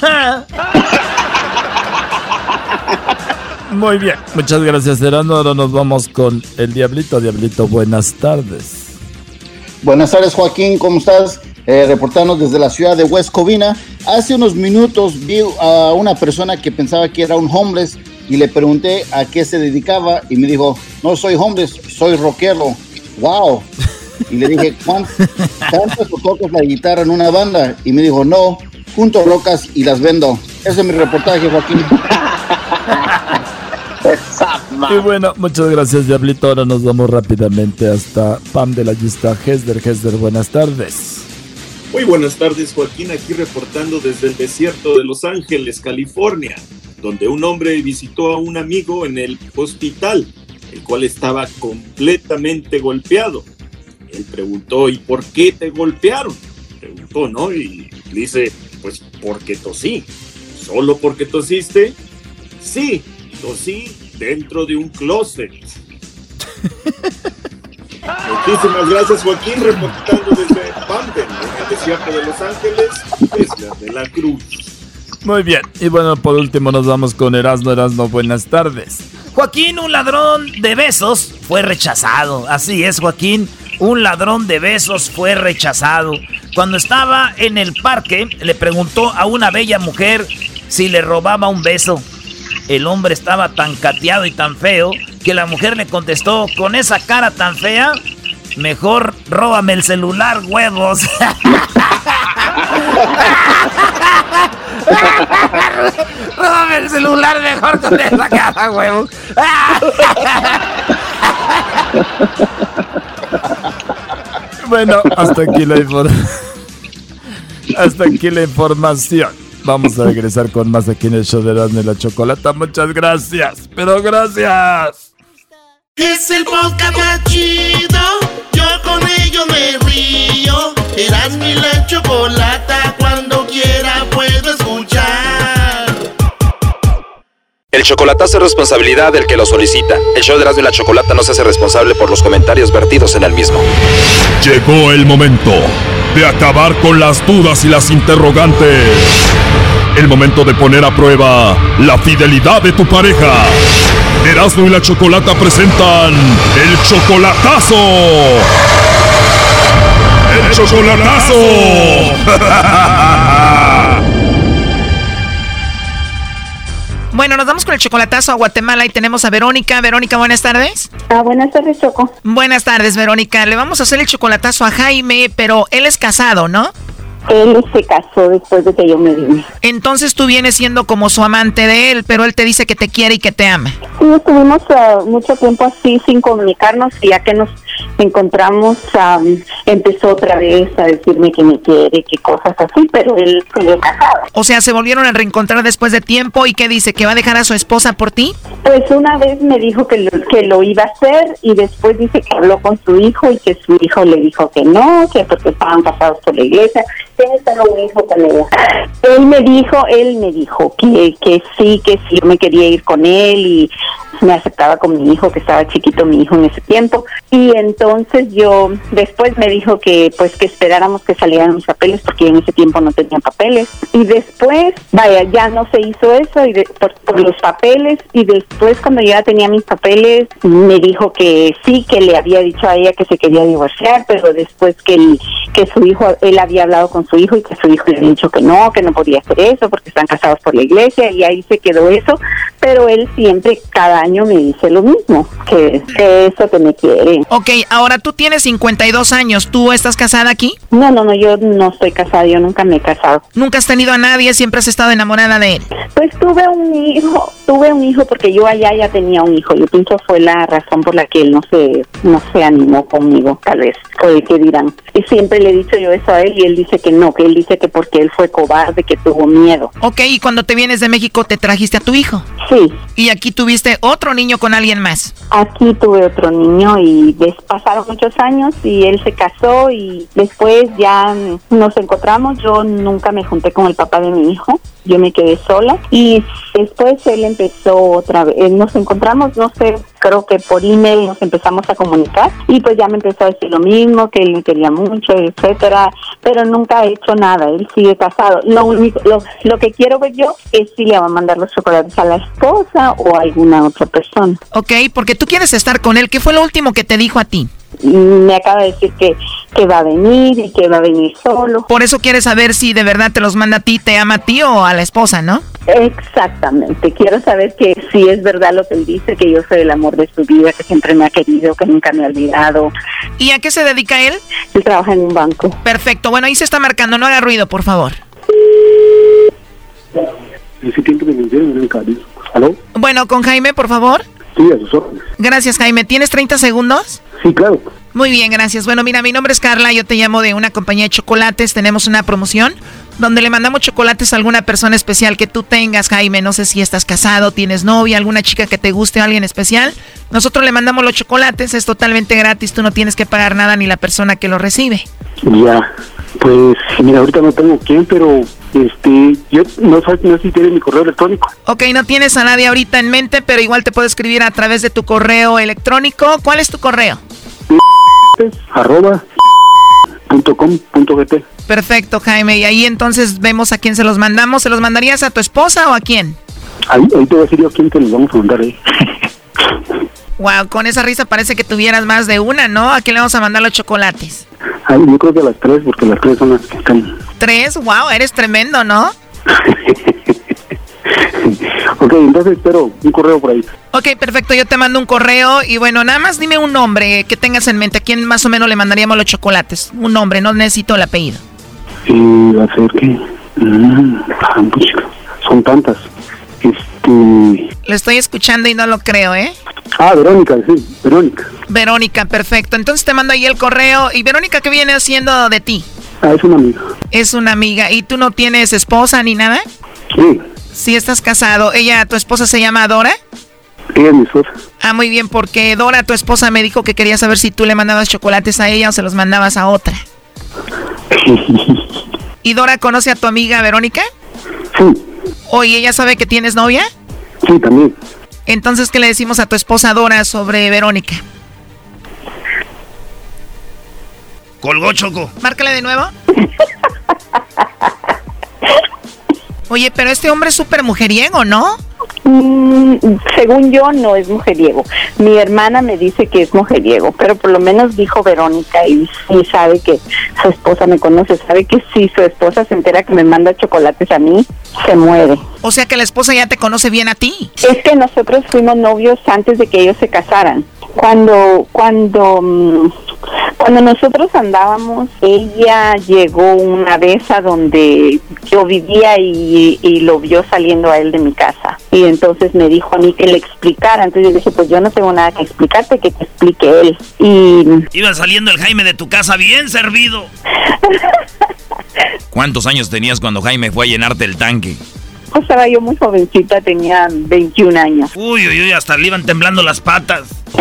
Muy bien, muchas gracias Erasno. Ahora nos vamos con el Diablito. Diablito, buenas tardes. Buenas tardes, Joaquín, ¿cómo estás? Eh, reportando desde la ciudad de West Covina. Hace unos minutos vi a una persona que pensaba que era un homeless y le pregunté a qué se dedicaba y me dijo, no soy homeless, soy rockero. ¡Wow! Y le dije, ¿cuán- ¿cantas o tocas la guitarra en una banda? Y me dijo, no, junto rocas y las vendo. Ese es mi reportaje, Joaquín. Y bueno, muchas gracias Diablito. Ahora nos vamos rápidamente hasta Pam de la lista Hesder. Hesder, buenas tardes. Muy buenas tardes, Joaquín, aquí reportando desde el desierto de Los Ángeles, California, donde un hombre visitó a un amigo en el hospital, el cual estaba completamente golpeado. Él preguntó, ¿y por qué te golpearon? Preguntó, ¿no? Y dice, pues porque tosí. ¿Solo porque tosiste? Sí, tosí dentro de un closet. Muchísimas gracias, Joaquín, reportando desde Pampen, en el desierto de Los Ángeles, desde de la Cruz. Muy bien, y bueno, por último nos vamos con Erasno. Erasno, buenas tardes. Joaquín, un ladrón de besos, fue rechazado. Así es, Joaquín. Un ladrón de besos fue rechazado. Cuando estaba en el parque, le preguntó a una bella mujer si le robaba un beso. El hombre estaba tan cateado y tan feo que la mujer le contestó con esa cara tan fea, mejor róbame el celular, huevos. róbame el celular mejor con esa cara, huevos. Bueno, hasta aquí la información. Hasta aquí la información. Vamos a regresar con más aquí en el show de Erasmo y la Chocolata. Muchas gracias, pero gracias. Es el podcast más chido. Yo con ello me río. Eras mi la chocolata. Cuando quiera puedo escuchar. El chocolatazo es responsabilidad del que lo solicita. El show de Erasmo y la Chocolata no se hace responsable por los comentarios vertidos en el mismo. Llegó el momento de acabar con las dudas y las interrogantes. El momento de poner a prueba la fidelidad de tu pareja. Erasmo y la Chocolata presentan el chocolatazo. ¡El chocolatazo! Bueno, nos vamos con el chocolatazo a Guatemala y tenemos a Verónica. Verónica, buenas tardes. Ah, buenas tardes, Choco. Buenas tardes, Verónica. Le vamos a hacer el chocolatazo a Jaime, pero él es casado, ¿no? Él se casó después de que yo me vine. Entonces tú vienes siendo como su amante de él, pero él te dice que te quiere y que te ama. Sí, estuvimos uh, mucho tiempo así sin comunicarnos y ya que nos encontramos um, empezó otra vez a decirme que me quiere, que cosas así, pero él sigue casado. O sea, se volvieron a reencontrar después de tiempo y qué dice, que va a dejar a su esposa por ti? Pues una vez me dijo que lo, que lo iba a hacer y después dice que habló con su hijo y que su hijo le dijo que no, que porque estaban casados por la iglesia tiene solo un hijo con ella. Él me dijo, él me dijo que, que sí, que sí, yo me quería ir con él y me aceptaba con mi hijo, que estaba chiquito mi hijo en ese tiempo. Y entonces yo, después me dijo que pues que esperáramos que salieran mis papeles, porque en ese tiempo no tenía papeles. Y después, vaya, ya no se hizo eso y por, por, los papeles. Y después cuando ya tenía mis papeles, me dijo que sí, que le había dicho a ella que se quería divorciar, pero después que, que su hijo, él había hablado con su hijo y que su hijo le había dicho que no, que no podía hacer eso porque están casados por la iglesia y ahí se quedó eso. Pero él siempre, cada año me dice lo mismo, que eso que me quiere. Ok, ahora tú tienes 52 años, ¿tú estás casada aquí? No, no, no, yo no estoy casada, yo nunca me he casado. ¿Nunca has tenido a nadie, siempre has estado enamorada de él? Pues tuve un hijo, tuve un hijo porque yo allá ya tenía un hijo, yo pienso fue la razón por la que él no se, no se animó conmigo, tal vez, o el que dirán. Y siempre le he dicho yo eso a él y él dice que no, que él dice que porque él fue cobarde, que tuvo miedo. Ok, y cuando te vienes de México, ¿te trajiste a tu hijo? Sí. ¿Y aquí tuviste otro niño con alguien más? Aquí tuve otro niño y pasaron muchos años y él se casó y después ya nos encontramos. Yo nunca me junté con el papá de mi hijo, yo me quedé sola y después él empezó otra vez, eh, nos encontramos, no sé, creo que por email nos empezamos a comunicar y pues ya me empezó a decir lo mismo, que él me quería mucho, etcétera, pero nunca ha hecho nada, él sigue casado. Lo único, lo, lo que quiero ver yo es si le va a mandar los chocolates a la esposa o a alguna otra persona. Ok, porque tú quieres estar con él, ¿qué fue lo último que te dijo a ti? me acaba de decir que, que va a venir y que va a venir solo. Por eso quieres saber si de verdad te los manda a ti, te ama a ti o a la esposa, ¿no? Exactamente. Quiero saber que si es verdad lo que él dice, que yo soy el amor de su vida, que siempre me ha querido, que nunca me ha olvidado. ¿Y a qué se dedica él? Él trabaja en un banco. Perfecto. Bueno, ahí se está marcando. No haga ruido, por favor. ¿Aló? Bueno, con Jaime, por favor. Sí, a sus órdenes. Gracias, Jaime. ¿Tienes 30 segundos? Sí, claro. Muy bien, gracias. Bueno, mira, mi nombre es Carla, yo te llamo de una compañía de chocolates, tenemos una promoción donde le mandamos chocolates a alguna persona especial que tú tengas, Jaime. No sé si estás casado, tienes novia, alguna chica que te guste, alguien especial. Nosotros le mandamos los chocolates, es totalmente gratis, tú no tienes que pagar nada ni la persona que lo recibe. Ya, pues mira, ahorita no tengo quién, pero este, yo no sé, no sé si tiene mi correo electrónico. Ok, no tienes a nadie ahorita en mente, pero igual te puedo escribir a través de tu correo electrónico. ¿Cuál es tu correo? Arroba punto com punto gt. Perfecto, Jaime. Y ahí entonces vemos a quién se los mandamos. ¿Se los mandarías a tu esposa o a quién? Ahí, ahí te voy a decir yo a quién te los vamos a mandar ahí. Wow, con esa risa parece que tuvieras más de una, ¿no? ¿A quién le vamos a mandar los chocolates? Ay, yo creo que a las tres, porque las tres son las que están. ¿Tres? Wow, eres tremendo, ¿no? ok, entonces espero un correo por ahí. Ok, perfecto, yo te mando un correo y bueno, nada más dime un nombre que tengas en mente. ¿A quién más o menos le mandaríamos los chocolates? Un nombre, no necesito el apellido. Y va a ser que... Mm, son tantas. Este... Lo estoy escuchando y no lo creo, ¿eh? Ah, Verónica, sí, Verónica. Verónica, perfecto. Entonces te mando ahí el correo. ¿Y Verónica qué viene haciendo de ti? Ah, es una amiga. Es una amiga. ¿Y tú no tienes esposa ni nada? Sí. Sí, estás casado. ¿Ella, tu esposa se llama Dora? Ella es mi esposa. Ah, muy bien, porque Dora, tu esposa, me dijo que quería saber si tú le mandabas chocolates a ella o se los mandabas a otra. ¿Y Dora conoce a tu amiga Verónica? Sí. Oye, ¿ella sabe que tienes novia? Sí, también. Entonces, ¿qué le decimos a tu esposa Dora sobre Verónica? Colgó Choco. Márcale de nuevo. Oye, pero este hombre es súper mujeriego, ¿no? Mm, según yo, no es mujeriego. Mi hermana me dice que es mujeriego, pero por lo menos dijo Verónica y, sabe que su esposa me conoce, sabe que si su esposa se entera que me manda chocolates a mí, se muere. O sea que la esposa ya te conoce bien a ti. Es que nosotros fuimos novios antes de que ellos se casaran. Cuando, cuando, mm, cuando nosotros andábamos, ella llegó una vez a donde yo vivía y, y lo vio saliendo a él de mi casa. Y entonces me dijo a mí que le explicara. Entonces yo dije, pues yo no tengo nada que explicarte, que te explique él. Y Iba saliendo el Jaime de tu casa bien servido. ¿Cuántos años tenías cuando Jaime fue a llenarte el tanque? Pues estaba yo muy jovencita, tenía 21 años. Uy, uy, uy, hasta le iban temblando las patas.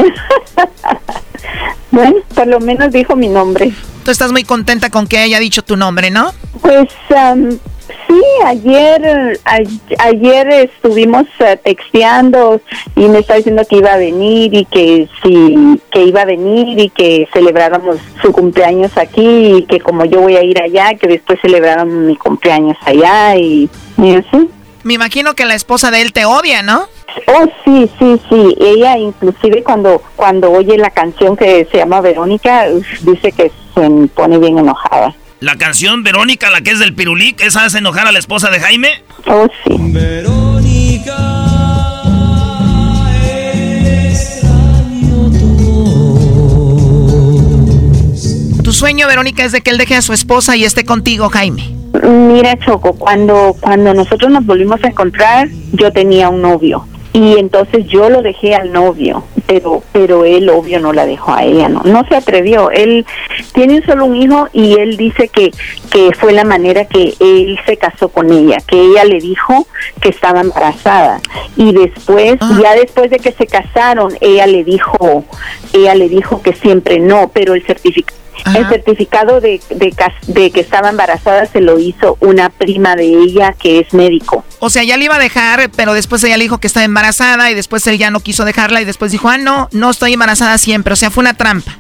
Bueno, por lo menos dijo mi nombre. Tú estás muy contenta con que haya dicho tu nombre, ¿no? Pues am, sí, ayer a- ayer estuvimos eh, texteando y me está diciendo que iba a venir y que sí, que iba a venir y que celebráramos su cumpleaños aquí y que como yo voy a ir allá, que después celebráramos mi cumpleaños allá y, y así. Me imagino que la esposa de él te odia, ¿no? Oh, sí, sí, sí. Ella inclusive cuando cuando oye la canción que se llama Verónica, dice que se pone bien enojada. La canción Verónica, la que es del Pirulí, que esa hace enojar a la esposa de Jaime. Oh, sí. Tu sueño, Verónica, es de que él deje a su esposa y esté contigo, Jaime. Mira, Choco, cuando, cuando nosotros nos volvimos a encontrar, yo tenía un novio. Y entonces yo lo dejé al novio, pero pero él obvio no la dejó a ella, no no se atrevió. Él tiene solo un hijo y él dice que que fue la manera que él se casó con ella, que ella le dijo que estaba embarazada. Y después ya después de que se casaron, ella le dijo ella le dijo que siempre no, pero el certificado el certificado de, de, que estaba embarazada se lo hizo una prima de ella que es médico. O sea, ya le iba a dejar, pero después ella le dijo que estaba embarazada y después él ya no quiso dejarla y después dijo, ah, no, no estoy embarazada siempre. O sea, fue una trampa.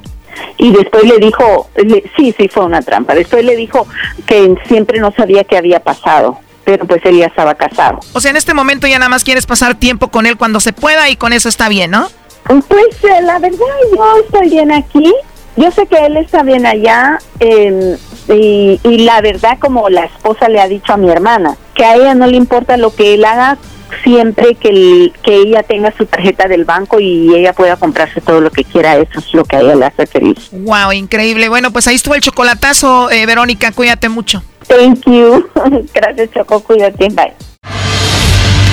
Y después le dijo, le- sí, sí, fue una trampa. Después le dijo que siempre no sabía qué había pasado, pero pues él ya estaba casado. O sea, en este momento ya nada más quieres pasar tiempo con él cuando se pueda y con eso está bien, ¿no? Pues eh, la verdad yo estoy bien aquí. Yo sé que él está bien allá eh, y, y la verdad como la esposa le ha dicho a mi hermana, que a ella no le importa lo que él haga siempre que, el- que ella tenga su tarjeta del banco y ella pueda comprarse todo lo que quiera, eso es lo que a ella le hace feliz. Wow, increíble. Bueno, pues ahí estuvo el chocolatazo, eh, Verónica, cuídate mucho. Thank you. Gracias Choco, cuídate, bye.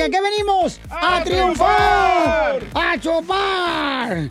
Porque aquí venimos a, triunfar, a chupar.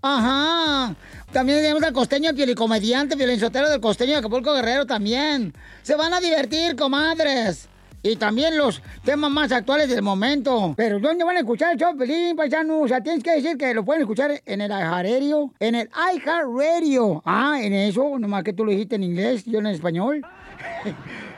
Ajá. También tenemos al costeño pielicomediante, violinsotero del costeño de Acapulco Guerrero también. Se van a divertir, comadres. Y también los temas más actuales del momento. Pero ¿dónde van a escuchar el show, Pelín, paisano? O sea, tienes que decir que lo pueden escuchar en el iHeartRadio. En el iHeartRadio. Ah, en eso, nomás que tú lo dijiste en inglés, yo en español.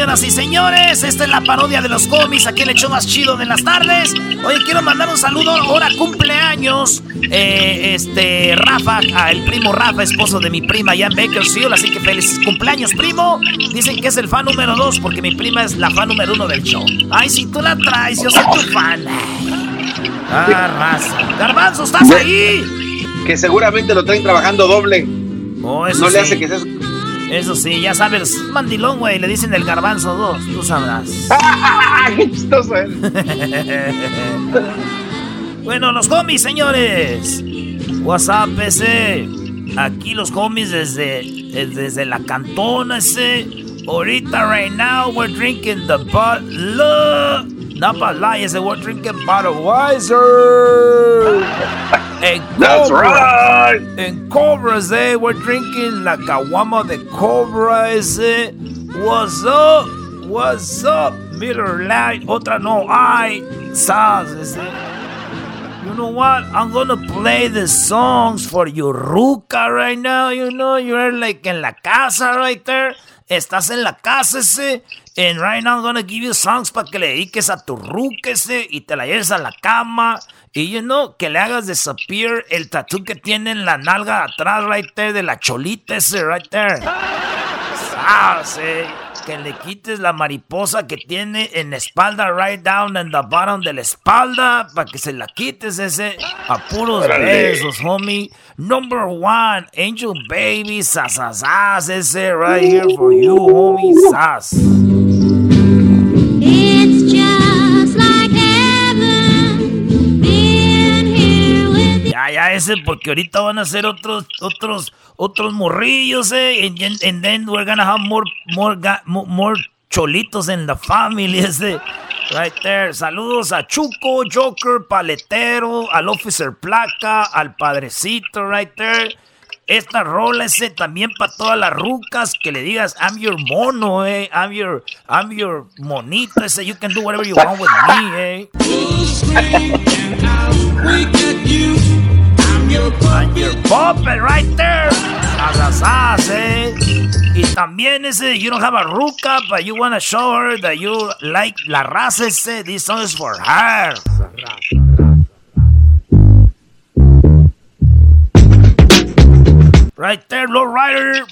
Señoras y señores, esta es la parodia de los cómics, aquí el hecho más chido de las tardes. Oye, quiero mandar un saludo, ahora cumpleaños, eh, este, Rafa, el primo Rafa, esposo de mi prima en Bakersfield, así que feliz cumpleaños, primo. Dicen que es el fan número dos, porque mi prima es la fan número uno del show. Ay, si tú la traes, yo soy tu fan. Ah, raza. Garbanzo, ¿estás ahí? Que seguramente lo traen trabajando doble. Oh, eso no le sí. hace que seas... Eso sí, ya sabes, mandilón, güey, le dicen el garbanzo 2, tú sabrás. ¡Qué chistoso es! bueno, los homies, señores. WhatsApp ese. Aquí los homies desde, desde la cantona ese. Ahorita, right now, we're drinking the Bud Not Bud Light, ese, we're drinking Budweiser. En That's Cobra, En Cobras, eh, we're drinking la caguama de Cobra ese. What's up? What's up? Miller Light. Otra no hay. Saz. You know what? I'm gonna play the songs for your ruca right now. You know, you're like in la casa right there. Estás en la casa ese. And right now I'm gonna give you songs para que le dediques a tu ruca ese y te la lleves a la cama. Y you know, que le hagas disappear el tatú que tiene en la nalga atrás right there de la cholita ese right there. Ah, sí. Que le quites la mariposa que tiene en la espalda, right down in the bottom de la espalda, para que se la quites ese a puros besos, homie. Number one, Angel Baby, sasasas, ese right here for you, homie, sas. Ya, ya, ese, porque ahorita van a ser otros, otros, otros morrillos, eh, and, and- and then we're gonna have more, cholitos in the family, ese, right there. Saludos a Chuco, Joker, Paletero, al Officer Placa, al Padrecito, right there. Esta rola ese también para todas las rucas que le digas I'm your mono, eh, I'm your, I'm your monito, ese, you can do whatever you want with me, eh. Your right there. Eh. Y también ese, you don't have a ruca, but you wanna show her that you like la raza ese. This song is for her. Right there, low rider.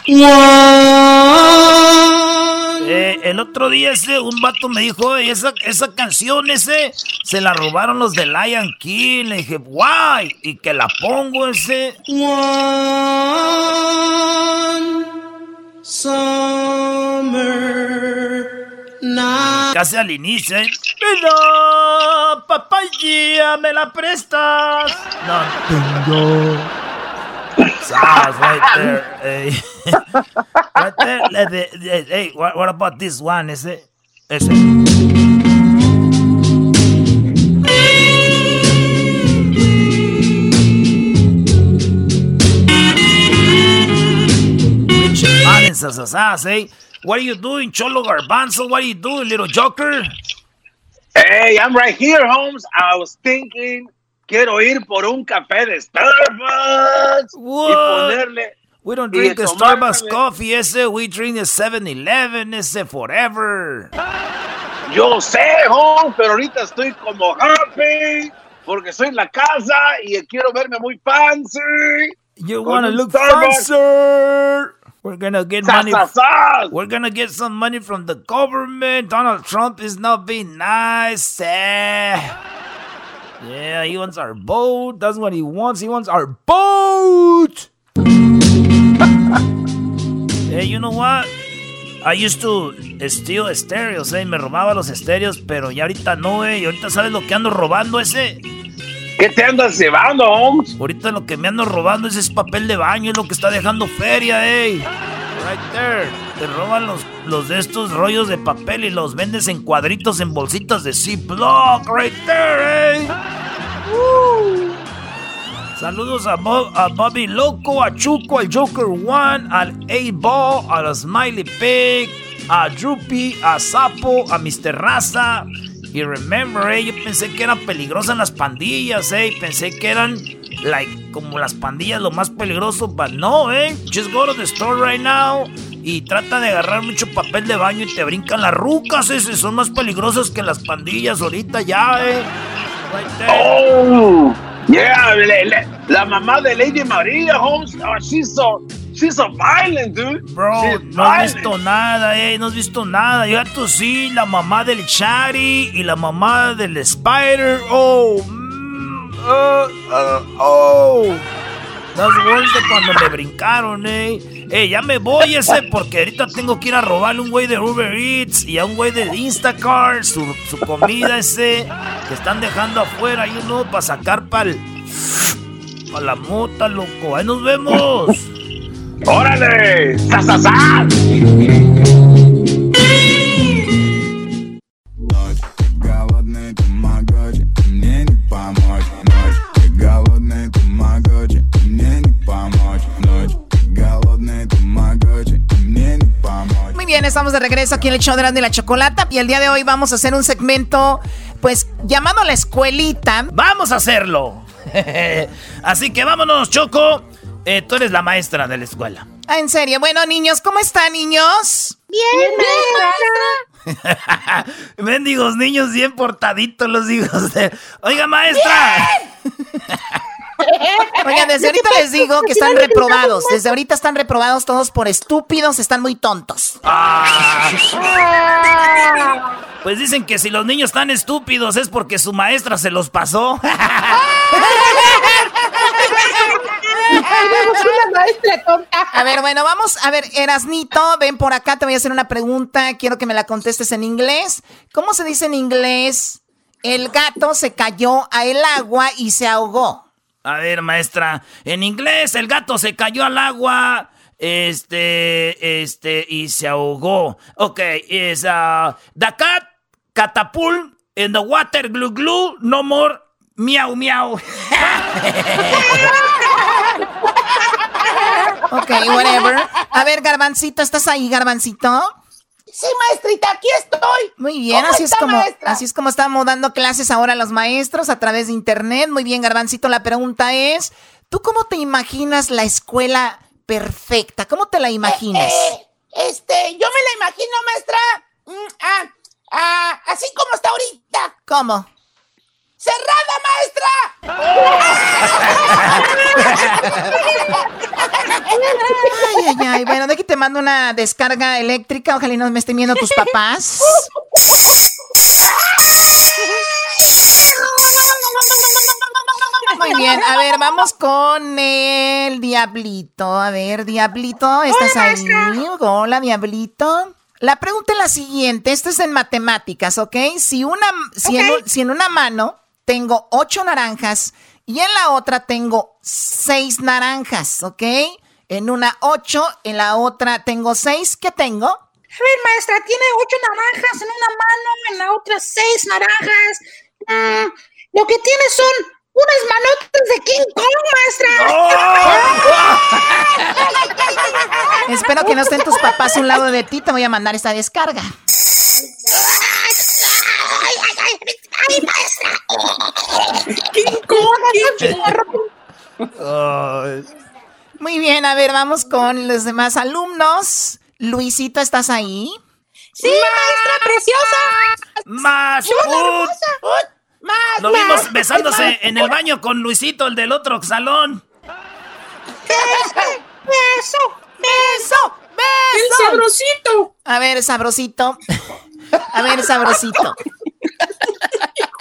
Eh, el otro día ese, un vato me dijo, "Oye, esa, esa canción ese, se la robaron los de Lion King. Le dije, guay, y que la pongo ese. Casi al inicio, ¿eh? Pero, papaya, ¿me la prestas? No, tengo. Sas, right there. Hey. Eh. right there. Eh, the- Hey, what, what about this one? Is. Richard Allen, sasasas, hey. Eh? What are you doing, Cholo Garbanzo? What are you doing, little joker? Hey, I'm right here, Holmes. I was thinking, quiero ir por un café de Starbucks y What? ponerle. We don't y drink the Starbucks coffee, ese. We drink the 7-Eleven, ese, forever. Yo sé, Holmes, pero ahorita estoy como happy porque estoy en la casa y quiero verme muy fancy. You un look Starbucks. fancy? We're gonna get Sas, money. sas, sas. We're gonna get some money from the government. Donald Trump is not being nice. eh. Yeah, he wants our boat. That's what he wants. He wants our boat. hey, you know what? I used to steal estéreos, eh. Me robaba los estéreos, pero ya ahorita no, eh. Y ahorita sabes lo que ando robando ese. ¿Qué te andas llevando, Holmes? Ahorita lo que me ando robando ese es papel de baño, es lo que está dejando feria, ey. Right there. Te roban los, los de estos rollos de papel y los vendes en cuadritos en bolsitas de Ziploc. Right there. Woo. Saludos a, Bo- a Bobby Loco, a Chuco, al Joker One, al A-Ball, a Smiley Pig, a Droopy, a Sapo, a Mr. Raza. Y remember, eh, yo pensé que eran peligrosas las pandillas, eh. Pensé que eran, like, como las pandillas lo más peligroso, but no, eh. Just go to the store right now y trata de agarrar mucho papel de baño y te brincan las rucas, ese. Son más peligrosas que las pandillas ahorita ya, eh. Oh, yeah, le- le- la mamá de Lady Maria, Holmes, oh, she's so, she's so violent, dude. Bro, She's no has violent. visto nada, eh, no has visto nada. Ya tú sí, la mamá del Shari y la mamá del Spider. Oh, mm, uh, uh, oh. Las bolsas de cuando me brincaron, eh. Eh, ya me voy ese porque ahorita tengo que ir a robarle un güey de Uber Eats y a un güey de Instacart su, su comida ese que están dejando afuera y uno para sacar para pa la mota, loco. Ahí nos vemos. ¡Órale! ¡Sa, bien, estamos de regreso aquí en el show de la Chocolata. Y el día de hoy vamos a hacer un segmento, pues, llamado La Escuelita. Vamos a hacerlo. Así que vámonos, Choco. Eh, tú eres la maestra de la escuela. Ah, en serio. Bueno, niños, ¿cómo están, niños? Bien, maestra. Mendigos niños bien portaditos los hijos de... Oiga, maestra. Oigan, desde ahorita les digo que están reprobados. Desde ahorita están reprobados todos por estúpidos, están muy tontos. Ah. Pues dicen que si los niños están estúpidos es porque su maestra se los pasó. A ver, bueno, vamos a ver, Erasnito, ven por acá, te voy a hacer una pregunta, quiero que me la contestes en inglés. ¿Cómo se dice en inglés? El gato se cayó a el agua y se ahogó. A ver, maestra, en inglés el gato se cayó al agua, este, este, y se ahogó. Ok, is uh, the cat catapult in the water glue glue, no more miau miau. Ok, whatever. A ver, Garbancito, ¿estás ahí, Garbancito? Sí, maestrita, aquí estoy. Muy bien, ¿Cómo así es como maestra? así es como estamos dando clases ahora a los maestros a través de internet. Muy bien, Garbancito, la pregunta es, ¿tú cómo te imaginas la escuela perfecta? ¿Cómo te la imaginas? Eh, este, yo me la imagino, maestra. mm, ah, ah, así como está ahorita. ¿Cómo? ¡Cerrada, Ay, ay, ay. Bueno, de aquí te mando una descarga eléctrica. Ojalá y no me estén viendo tus papás. Muy bien, a ver, vamos con el Diablito. A ver, Diablito, ¿estás ahí? Hola, Diablito. La pregunta es la siguiente, esto es en matemáticas, ¿ok? Si, una, si, en, un- si en una mano tengo ocho naranjas y en la otra tengo seis naranjas, ¿ok? En una ocho, en la otra tengo seis, ¿qué tengo? A ver, maestra, tiene ocho naranjas en una mano, en la otra seis naranjas. Mm, lo que tiene son unas manotas de King Kong, maestra. Espero que no estén tus papás a un lado de ti, te voy a mandar esta descarga. ¡Ay, ay, ay! ¡Ay, maestra! ¡King Kong, Muy bien, a ver, vamos con los demás alumnos. Luisito, ¿estás ahí? Sí, maestra preciosa. Más. Más, Lo más. vimos besándose en el baño con Luisito, el del otro salón. Beso, beso, beso. El sabrosito. A ver, sabrosito. A ver, sabrosito.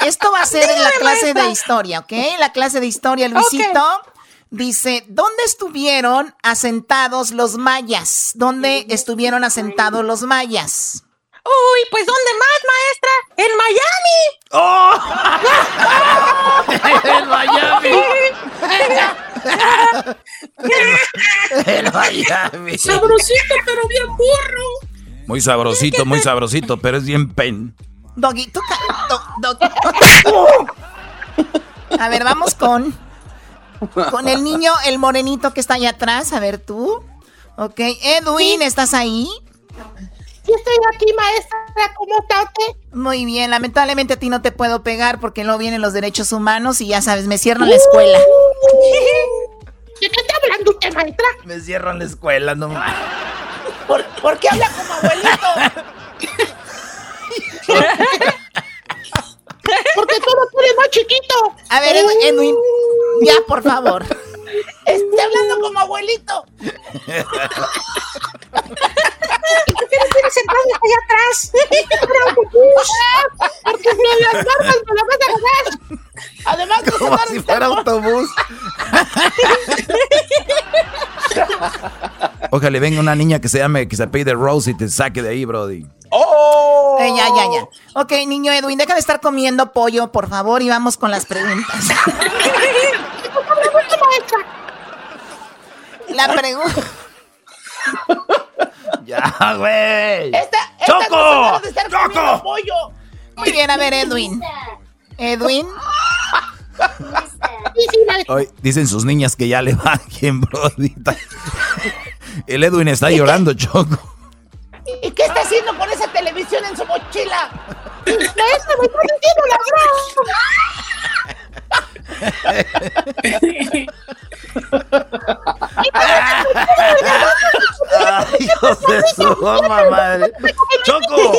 Esto va a ser en la clase de historia, ¿ok? La clase de historia, Luisito. Dice, ¿dónde estuvieron asentados los mayas? ¿Dónde estuvieron asentados los mayas? Uy, pues ¿dónde más, maestra? ¡En Miami! ¡Oh! El Miami. Sabrosito, pero bien burro. Muy sabrosito, muy sabrosito, pero es bien pen. Doggy, tú do- A ver, vamos con con el niño, el morenito que está allá atrás. A ver tú. Ok, Edwin, ¿estás ahí? Sí, estoy aquí, maestra. ¿Cómo está usted? Muy bien, lamentablemente a ti no te puedo pegar porque no vienen los derechos humanos y ya sabes, me cierran la escuela. ¿De qué está hablando usted, maestra? Me cierran la escuela, no más. ¿Por, por ¿Por qué habla como abuelito? Porque todo tú eres más chiquito. A ver, Edwin, ya, por favor. Estoy hablando como abuelito. ¿Por qué no tienes sentado allá atrás? Porque me las barbas me las vas a ganar. Además, de Como si fuera el- autobús. Ojalá venga una niña que se llame, que se apellide Rose y te saque de ahí, Brody. ¡Oh! Eh, ya, ya, ya. Ok, niño Edwin, deja de estar comiendo pollo, por favor, y vamos con las preguntas. La pregunta. Ya, güey. Esta, esta ¡Choco! de estar comiendo pollo. Muy bien, a ver, Edwin. Edwin. Hoy dicen sus niñas que ya le va bien, Brody. El Edwin está llorando, Choco. ¿Y qué está haciendo con esa televisión en su mochila? Maestra, me está diciendo la Ay, hijos de su goma, madre. ¡Choco!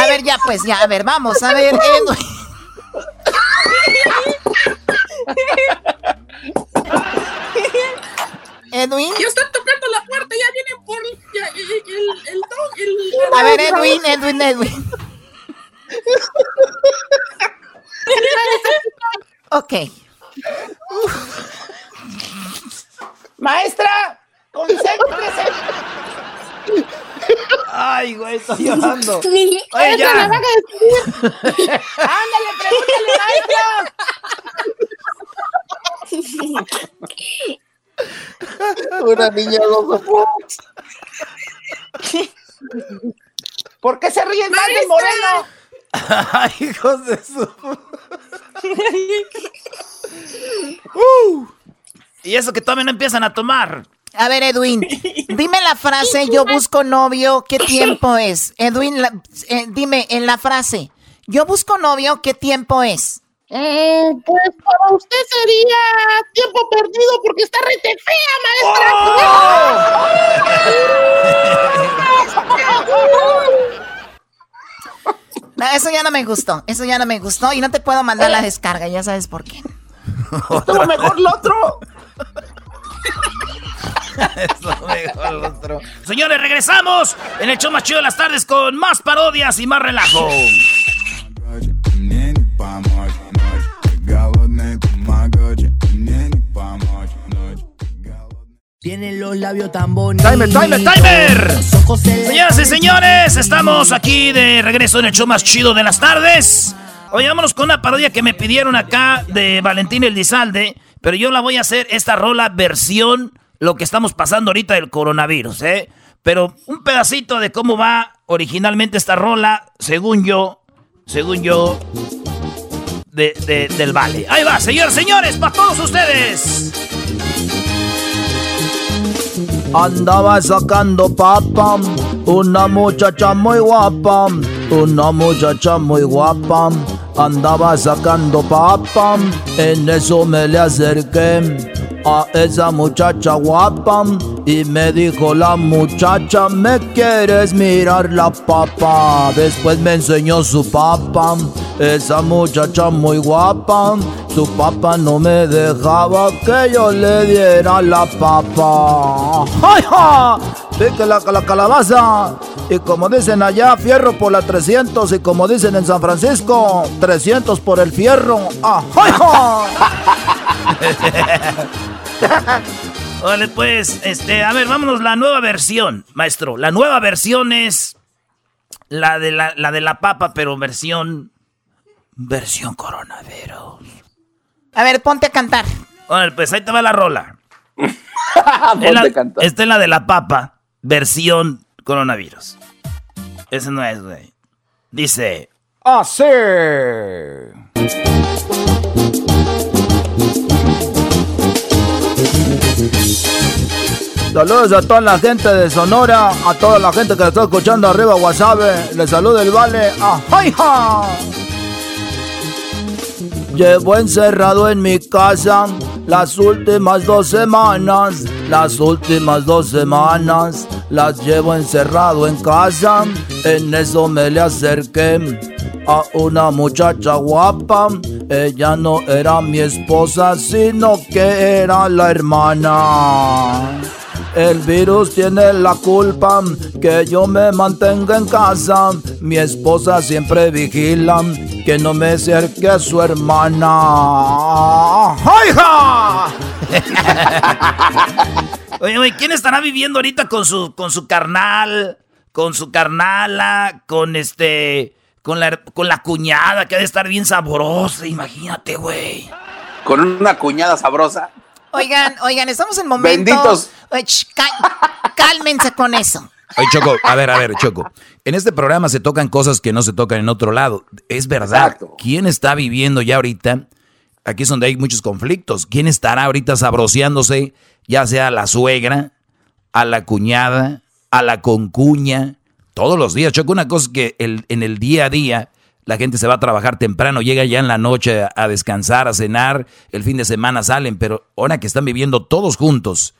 A ver, ya, pues, ya, a ver, vamos, a ver, Edwin. Edwin. Ya están tocando la puerta, ya vienen por ya, el, el, el, el- A ver, Edwin, Edwin, Edwin. Ok. Maestra, concéntrese. Ay, güey, estoy llorando. Oye, ya. le van a decir. Ándale, pregúntale, maestra. Una niña soporta. ¿Por qué se ríen más del moreno? Ay, hijos de su. Uh. Y eso que todavía no empiezan a tomar. A ver, Edwin, dime la frase, yo busco novio, ¿qué tiempo es? Edwin, la- eh, dime en la frase, yo busco novio, ¿qué tiempo es? Eh, pues para usted sería tiempo perdido porque está rete fea, No, eso ya no me gustó, eso ya no me gustó y no te puedo mandar la descarga, ya sabes por qué. Estuvo mejor lo otro. Señores, regresamos en el show más chido de las tardes con más parodias y más relajo. Tienen los labios tan bonitos. Timer, timer, timer. Señoras y señores, estamos aquí de regreso en el show más chido de las tardes. Oye, vámonos con una parodia que me pidieron acá de Valentín Elizalde, pero yo la voy a hacer esta rola versión lo que estamos pasando ahorita del coronavirus, ¿eh? Pero un pedacito de cómo va originalmente esta rola, según yo, según yo, de, de- del Vale. Ahí va, señores, señores, para todos ustedes. Andaba sacando papa, una muchacha muy guapa, una muchacha muy guapa. Andaba sacando papa, en eso me le acerqué a esa muchacha guapa y me dijo la muchacha, ¿me quieres mirar la papa? Después me enseñó su papa, esa muchacha muy guapa, su papa no me dejaba que yo le diera la papa. ¡Ay, ja! Pique la, la calabaza. Y como dicen allá, fierro por la 300. Y como dicen en San Francisco, 300 por el fierro. ¡Ah! Vale, pues, este, a ver, vámonos, la nueva versión, maestro. La nueva versión es la de la, la de la papa, pero versión. Versión coronavirus. A ver, ponte a cantar. Vale, pues ahí te va la rola. Es la- esta es la de la papa, versión coronavirus. Ese no es, güey. Dice. Así. Saludos a toda la gente de Sonora, a toda la gente que está escuchando arriba WhatsApp. Les saluda el Vale. ¡Ay, ja! Llevo encerrado en mi casa las últimas dos semanas, las últimas dos semanas. las llevo encerrado en casa. En eso me le acerqué a una muchacha guapa. Ella no era mi esposa, sino que era la hermana. El virus tiene la culpa que yo me mantenga en casa. Mi esposa siempre vigila que no me acerque a su hermana. ¡Ay, Oye, oye, ¿quién estará viviendo ahorita con su, con su carnal, con su carnala, con este, con la, con la cuñada que ha de estar bien sabrosa? Imagínate, güey. Con una cuñada sabrosa. Oigan, oigan, estamos en momentos. Benditos. Oye, cálmense con eso. Oye, Choco, a ver, a ver, Choco. En este programa se tocan cosas que no se tocan en otro lado. Es verdad. ¿Quién está viviendo ya ahorita? Aquí es donde hay muchos conflictos. ¿Quién estará ahorita sabroseándose? Ya sea a la suegra, a la cuñada, a la concuña, todos los días. Choco, una cosa que en el día a día la gente se va a trabajar temprano, llega ya en la noche a, a descansar, a cenar, el fin de semana salen, pero ahora que están viviendo todos juntos,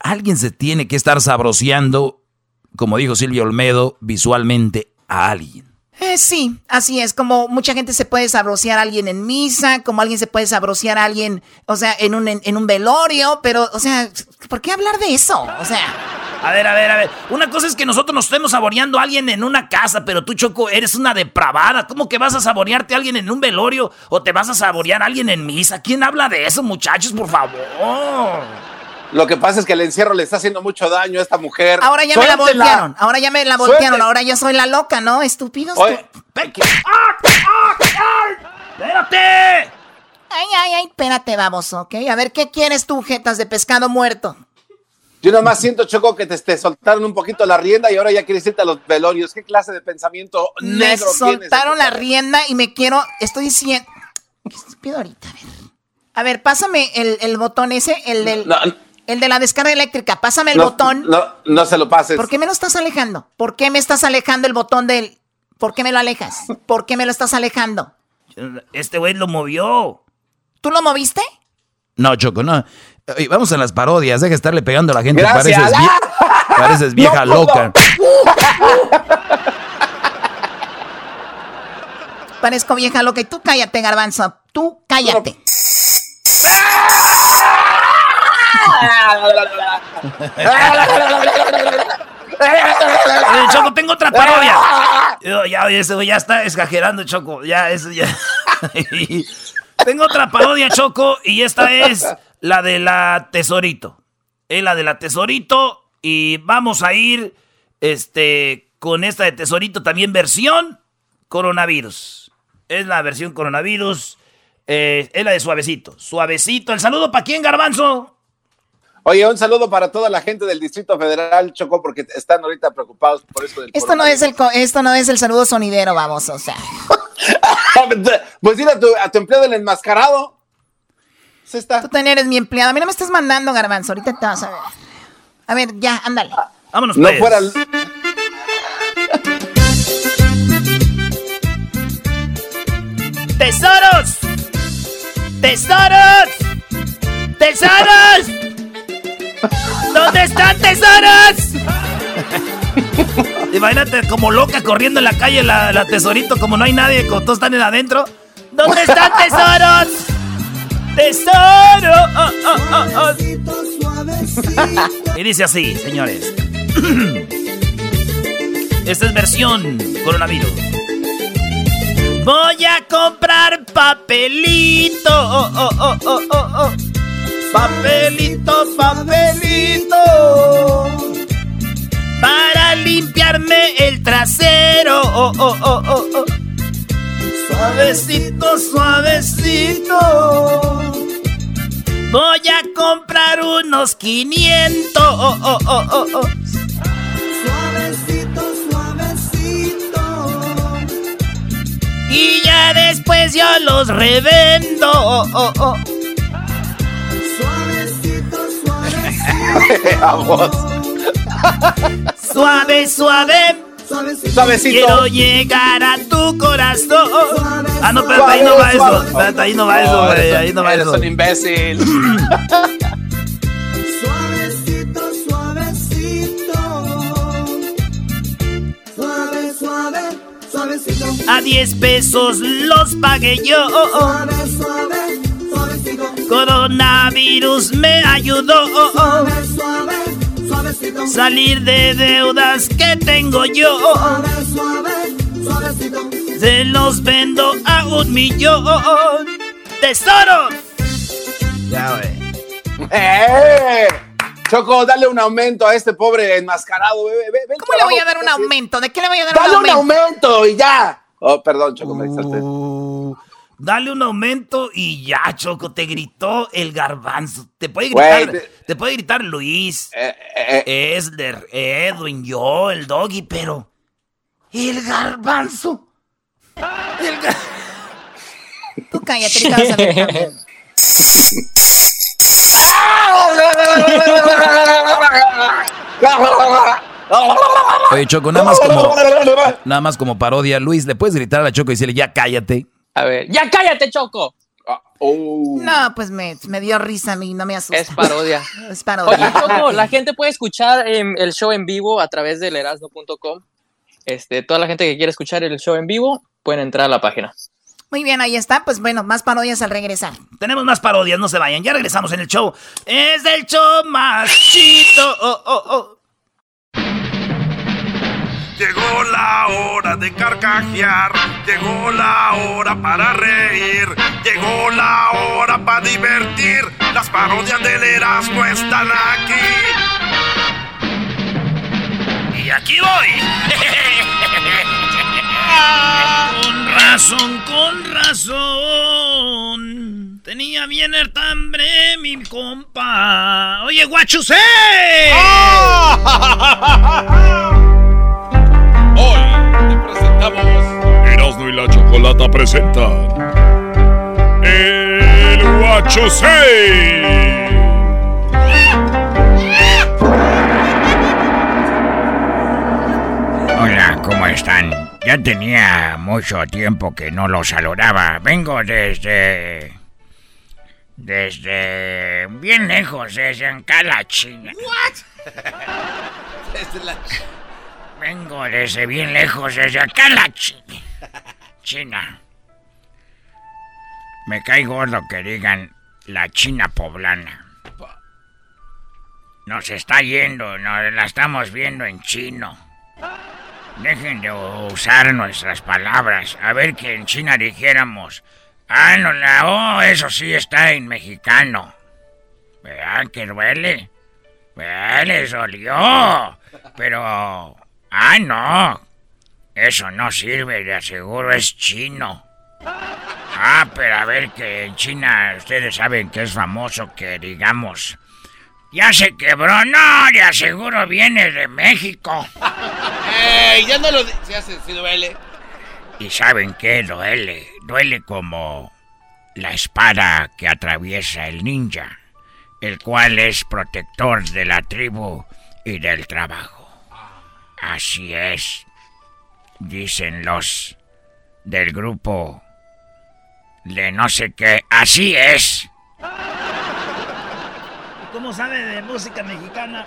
alguien se tiene que estar sabroseando, como dijo Silvio Olmedo, visualmente a alguien. Eh, sí, así es. Como mucha gente se puede sabrosear a alguien en misa, como alguien se puede sabrosear a alguien, o sea, en un, en, en un velorio, pero, o sea, ¿por qué hablar de eso? O sea, A ver, a ver, a ver. Una cosa es que nosotros nos estemos saboreando a alguien en una casa, pero tú, Choco, eres una depravada. ¿Cómo que vas a saborearte a alguien en un velorio o te vas a saborear a alguien en misa? ¿Quién habla de eso, muchachos, por favor? Lo que pasa es que el encierro le está haciendo mucho daño a esta mujer. ahora ya me la voltearon, ahora ya me la voltearon, ahora yo soy la loca, ¿no? Estúpidos. Oye, ¡Espérate! Ay, ay, ay, espérate, baboso, ¿ok? A ver, ¿qué quieres tú, jetas de pescado muerto? Yo nomás siento, Choco, que te, te soltaron un poquito la rienda y ahora ya quieres irte a los velorios. ¿Qué clase de pensamiento Me negro tienes? soltaron la rienda y me quiero. Estoy diciendo. ¿Qué estúpido ahorita? A ver. A ver, pásame el, el botón ese, el del. No, El de la descarga eléctrica. Pásame el no, botón. No, no se lo pases. ¿Por qué me lo estás alejando? ¿Por qué me estás alejando el botón del. ¿Por qué me lo alejas? ¿Por qué me lo estás alejando? Este güey lo movió. ¿Tú lo moviste? No, Choco, no. Oye, vamos a las parodias, deja de estarle pegando a la gente. Gracias. Pareces, vie- pareces vieja No loca. Parezco vieja loca. Y tú cállate, garbanzo. Tú cállate. Oye, Choco, tengo otra parodia. Yo, ya, ya está exagerando, Choco. Ya, eso ya. tengo otra parodia, Choco, y esta es la de la Tesorito. Es la de la Tesorito. Y vamos a ir este, con esta de Tesorito también versión coronavirus. Es la versión coronavirus. eh, es la de suavecito. Suavecito. ¿El saludo para quién, Garbanzo? Oye, un saludo para toda la gente del Distrito Federal, Choco, porque están ahorita preocupados por eso del Esto no es el esto no es el saludo sonidero, vamos, o sea. Pues dile a tu, a tu empleado del enmascarado. Se está. Tú también eres mi empleado. A mí no me estás mandando, garbanzo. Ahorita te vas a ver. A ver, ya, ándale. Vámonos, No pues. fuera el- ¡Tesoros! ¡Tesoros! ¡Tesoros! ¿Dónde están tesoros? Imagínate como loca corriendo en la calle la, la tesorito, como no hay nadie, como todos están en adentro. ¿Dónde están tesoros? ¡Tesoro! Oh, oh, oh, oh. Y dice así, señores. Esta es versión coronavirus. Voy a comprar papelito. Oh, oh, oh, oh, oh, oh. Papelito, papelito. Para limpiarme el trasero. Oh, oh, oh, oh, oh. Suavecito, suavecito. Voy a comprar unos 500. Oh, oh, oh, oh, oh. Suavecito, suavecito. Y ya después yo los revendo. Vamos. Suave, suave. Suavecito. Quiero llegar a tu corazón. Ah, no, pero ahí no va suave. eso. Espérate, ahí no va eso, no, eres, Ahí no va eres eso. un imbécil. suavecito, suavecito. Suave, suave, suavecito. A 10 pesos los pagué yo. Suave, suave. Coronavirus me ayudó. Salir de deudas que tengo yo. Se los vendo a un millón. ¡Tesoro! Ya, güey. ¡Eh! Choco, dale un aumento a este pobre enmascarado, bebé. ¿Cómo le voy a dar un aumento? ¿De qué le voy a dar ¡Dale un un aumento? aumento y ya! Oh, perdón, Choco, me exalté. Dale un aumento y ya, Choco, te gritó el garbanzo. Te puede gritar, te- te... puede gritar Luis, eh, Esler, Edwin, yo, el doggy, pero el garbanzo. El gar- Tú cállate, ahorita vas a ver también. Oye, Choco, nada más como, nada más como parodia. Luis, ¿le puedes gritar a la Choco y decirle ya cállate? A ver, ya cállate, Choco. No, pues me, me dio risa a mí, no me asusta. Es parodia. es parodia. Oye, Choco, la gente puede escuchar em, el show en vivo a través del erasmo.com. Este, toda la gente que quiere escuchar el show en vivo pueden entrar a la página. Muy bien, ahí está. Pues bueno, más parodias al regresar. Tenemos más parodias, no se vayan. Ya regresamos en el show. Es el show más chido. Oh, oh, oh. Llegó la hora de carcajear, llegó la hora para reír, llegó la hora para divertir. Las parodias del Erasmo están aquí. Y aquí voy. Con razón, con razón. Tenía bien hambre mi compa. Oye, guachusé. Hoy te presentamos. Erasmo y la Chocolata presentan. El Guachosei. Hola, ¿cómo están? Ya tenía mucho tiempo que no los saludaba. Vengo desde... Desde... bien lejos, desde Ancala, China. Vengo desde bien lejos, desde Ancala, China. China. Me cae gordo que digan la China poblana. Nos está yendo, nos la estamos viendo en chino. Dejen de usar nuestras palabras. A ver que en China dijéramos. Ah, no, la O, eso sí está en mexicano. Vean que duele. Vean, les dolió. Pero. Ah, no. Eso no sirve, de aseguro es chino. Ah, pero a ver que en China ustedes saben que es famoso que digamos. Ya se quebró, no, de aseguro viene de México. ¡Ey! Ya no lo. Se hace, si duele. ¿Y saben qué duele? Duele como la espada que atraviesa el ninja, el cual es protector de la tribu y del trabajo. Así es, dicen los del grupo de no sé qué. Así es, ¿Cómo sabe de música mexicana?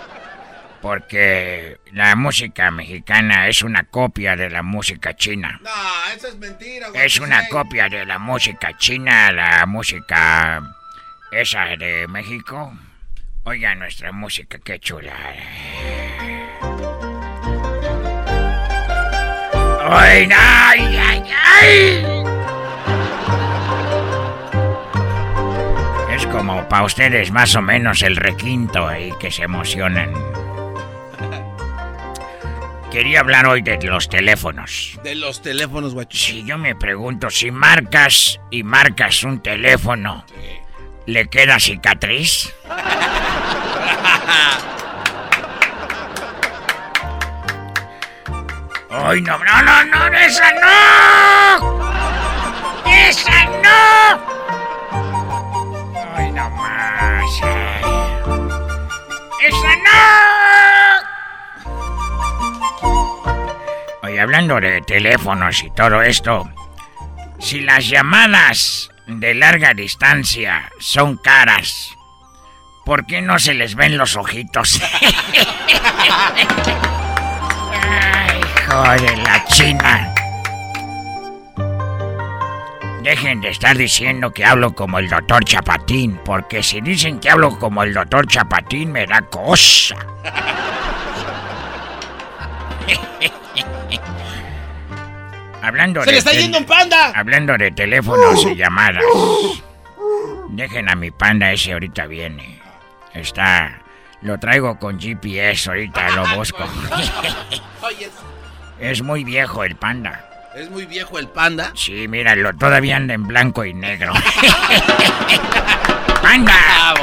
porque la música mexicana es una copia de la música china. No, eso es mentira, Es una copia de la música china, la música esa de México. Oiga nuestra música, qué chula. ¡Ay, ay, ay, ay! Es como para ustedes más o menos el requinto ahí que se emocionan. Quería hablar hoy de los teléfonos. De los teléfonos, guacho. Si yo me pregunto, si marcas y marcas un teléfono, ¿le queda cicatriz? ¡Ay, no, no, no, no, esa no! ¡Esa no! ¡Ay, no más! ay. ¡Esa no! Oye, hablando de teléfonos y todo esto, si las llamadas de larga distancia son caras, ¿por qué no se les ven los ojitos? Hijo de la china. Dejen de estar diciendo que hablo como el doctor Chapatín, porque si dicen que hablo como el doctor Chapatín me da cosa. hablando ¡Se le está tel- yendo un panda! Hablando de teléfonos y llamadas. Dejen a mi panda ese ahorita viene. Está. Lo traigo con GPS, ahorita lo busco. Es muy viejo el panda. es muy viejo el panda. Sí, míralo, todavía anda en blanco y negro. ¡Panda!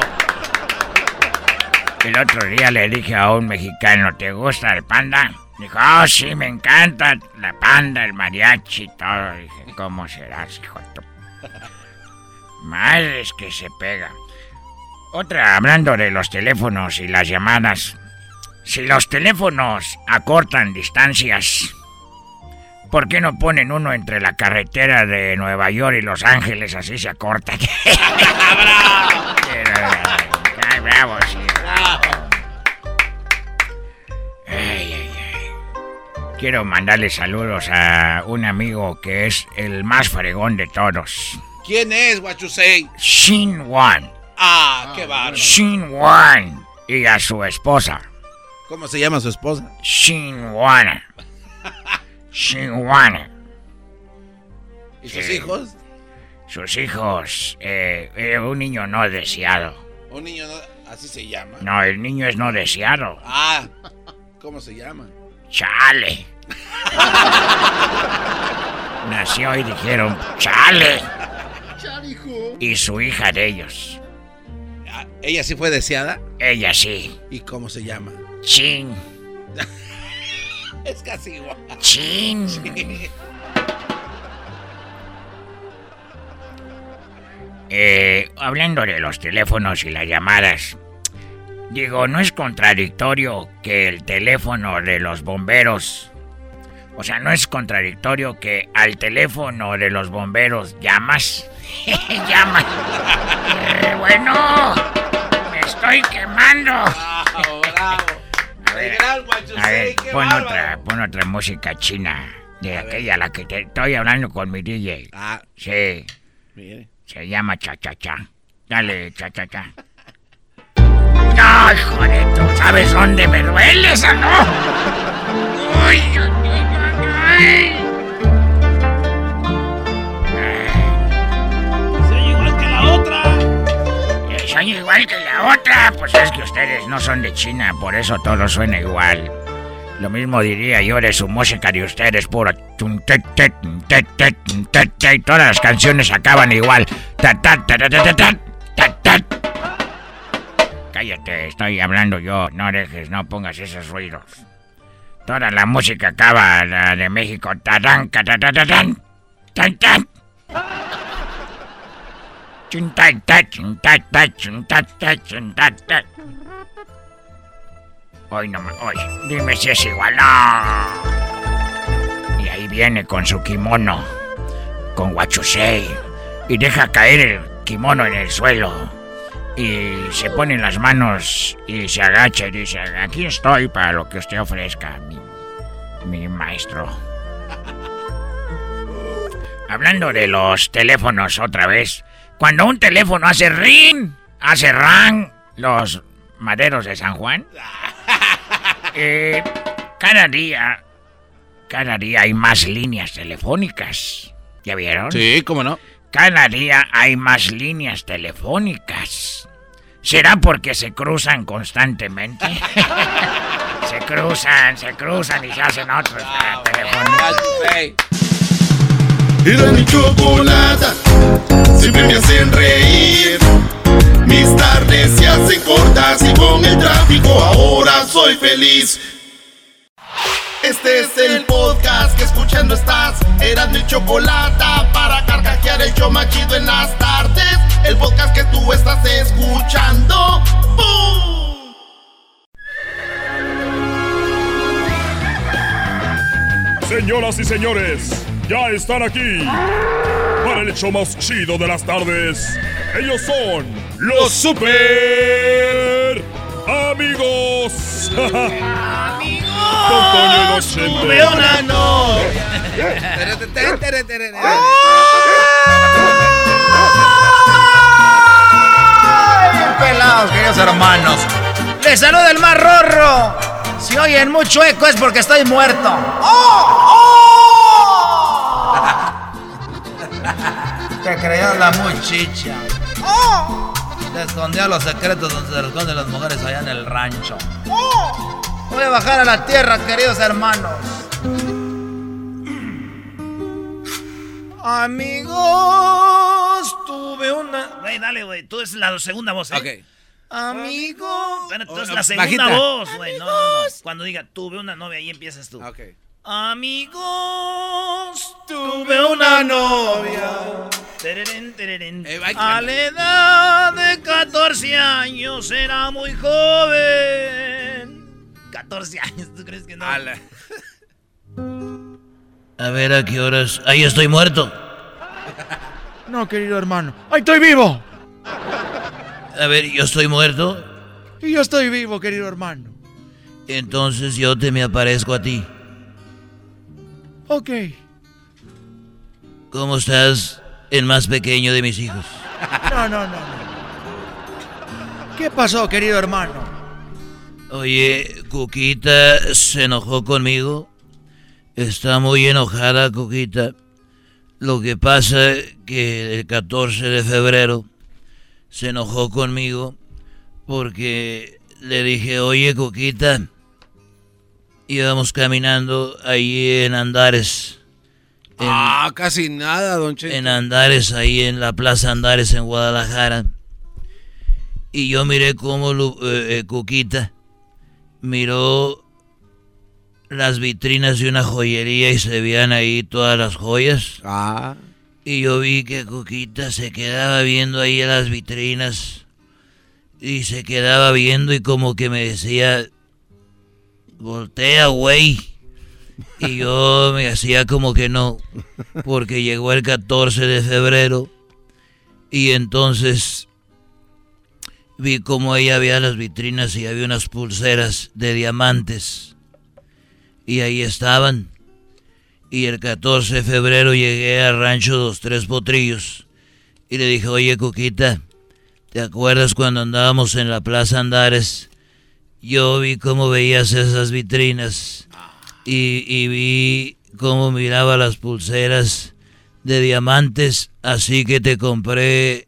El otro día le dije a un mexicano, ¿te gusta el panda? Dijo, oh, sí, me encanta la panda, el mariachi y todo. Dije, ¿cómo serás, hijo de. Madres que se pega. Otra, hablando de los teléfonos y las llamadas. Si los teléfonos acortan distancias, ¿por qué no ponen uno entre la carretera de Nueva York y Los Ángeles? Así se acorta. Ay, bravo, sí. Ay, ay, ay. Quiero mandarle saludos a un amigo que es el más fregón de todos. ¿Quién es, say? Shin Wan. Ah, qué bárbaro. Shin Wan. Y a su esposa. ¿Cómo se llama su esposa? Shin Wan. Shin Wan. ¿Y sus hijos? Sus hijos. eh, eh, un niño no deseado. Un niño, no- así se llama. No, el niño es no deseado. Ah, ¿cómo se llama? Chale. Nació y dijeron, chale. Y su hija de ellos. Ah, ¿Ella sí fue deseada? Ella sí. ¿Y cómo se llama? Chin. Es casi igual. Chin. Eh, hablando de los teléfonos y las llamadas, digo, ¿no es contradictorio que el teléfono de los bomberos, o sea, no es contradictorio que al teléfono de los bomberos llamas? llamas. Eh, bueno, me estoy quemando. A ver, a ver, pon otra, pon otra música china. De aquella a la que te estoy hablando con mi DJ. Ah. Sí. Mire. Se llama cha cha cha. Dale, cha cha cha. No, hijo de tú sabes dónde me duele esa no. Uy, uy, uy, son igual que la otra. Pues es que ustedes no son de China, por eso todo suena igual. Lo mismo diría yo de su música de ustedes, puro... Y todas las canciones acaban igual. Cállate, estoy hablando yo. No dejes, no pongas esos ruidos. Toda la música acaba, la de México. Tarán, tarán, tarán, Hoy no me. Hoy. Dime si es igual. No. Y ahí viene con su kimono. Con Wachusei. Y deja caer el kimono en el suelo. Y se pone las manos y se agacha y dice: Aquí estoy para lo que usted ofrezca, mi maestro. Hablando de los teléfonos otra vez. Cuando un teléfono hace ring, hace ran, los maderos de San Juan. Eh, cada día, cada día hay más líneas telefónicas. ¿Ya vieron? Sí, cómo no. Cada día hay más líneas telefónicas. ¿Será porque se cruzan constantemente? se cruzan, se cruzan y se hacen otros ah, teléfonos. Chocolata, siempre me hacen reír. Mis tardes se hacen cortas y con el tráfico ahora soy feliz. Este es el podcast que escuchando estás. Eran mi chocolata para carcajear el show más chido en las tardes. El podcast que tú estás escuchando. ¡Bum! Señoras y señores, ya están aquí para el hecho más chido de las tardes. Ellos son los super amigos. Amigos. Con Pelados, queridos hermanos. Les saluda el más rorro. Si oyen mucho eco es porque estoy muerto. ¡Oh! Te creías la muchicha. ¡Oh! Te escondía los secretos donde se esconden las mujeres allá en el rancho. ¡Oh! Voy a bajar a la tierra, queridos hermanos. Amigos, tuve una. Güey, dale, güey. Tú es la segunda voz, ¿eh? Ok. Amigos. Bueno, tú es Oh, la segunda bajita. voz, güey. No, no, no. Cuando diga, tuve una novia, ahí empiezas tú. Ok. Amigos, Tuve una novia. Tererén, tererén. Eh, A la edad de 14 años era muy joven. 14 años, ¿tú crees que no? Ala. A ver, ¿a qué horas? Ahí estoy muerto. No, querido hermano. ¡Ay, estoy vivo! A ver, yo estoy muerto. Y yo estoy vivo, querido hermano. Entonces yo te me aparezco a ti. Ok. ¿Cómo estás? El más pequeño de mis hijos. No, no, no, no. ¿Qué pasó, querido hermano? Oye, Cuquita se enojó conmigo. Está muy enojada, Cuquita. Lo que pasa que el 14 de febrero se enojó conmigo porque le dije, oye, Cuquita, íbamos caminando ahí en Andares. en- Ah, casi nada, don Cheto. en Andares, ahí en la Plaza Andares en Guadalajara. Y yo miré cómo eh, eh, Cuquita miró las vitrinas de una joyería y se veían ahí todas las joyas. Ah. Y yo vi que Cuquita se quedaba viendo ahí en las vitrinas. Y se quedaba viendo y como que me decía, voltea, güey. Y yo me hacía como que no, porque llegó el 14 de febrero y entonces vi como ella había las vitrinas y había unas pulseras de diamantes. Y ahí estaban. Y el 14 de febrero llegué al rancho Dos Tres Potrillos y le dije, oye Cuquita, ¿te acuerdas cuando andábamos en la Plaza Andares? Yo vi cómo veías esas vitrinas y, y vi cómo miraba las pulseras de diamantes, así que te compré,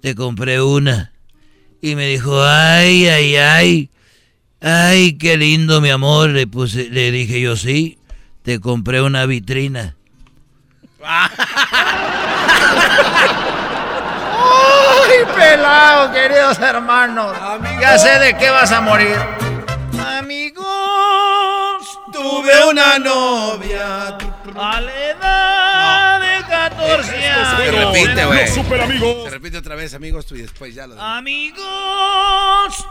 te compré una. Y me dijo, ay, ay, ay, ay, qué lindo mi amor. Le, puse, le dije yo, sí, te compré una vitrina. ¡Ay, pelado, queridos hermanos! Ya sé de qué vas a morir. Amigos, tuve una novia. A la edad de 14 Se años. repite, güey. Los super amigos. Se repite otra vez, amigos, tú y después ya lo Amigos,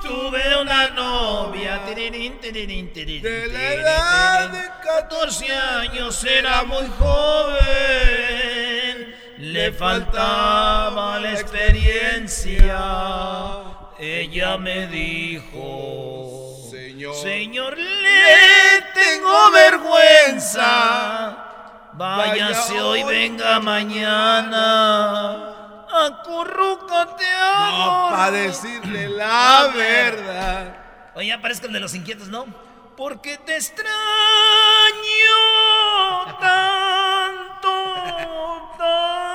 tuve una novia. De la edad de 14 años era muy joven. Le faltaba la experiencia. Ella me dijo, Señor. Señor, le tengo vergüenza. Váyase Vaya hoy, venga mañana. Acurrúcate No, ahora. para decirle la verdad. Oye, ya parezco el de los inquietos, ¿no? Porque te extraño tanto, tanto.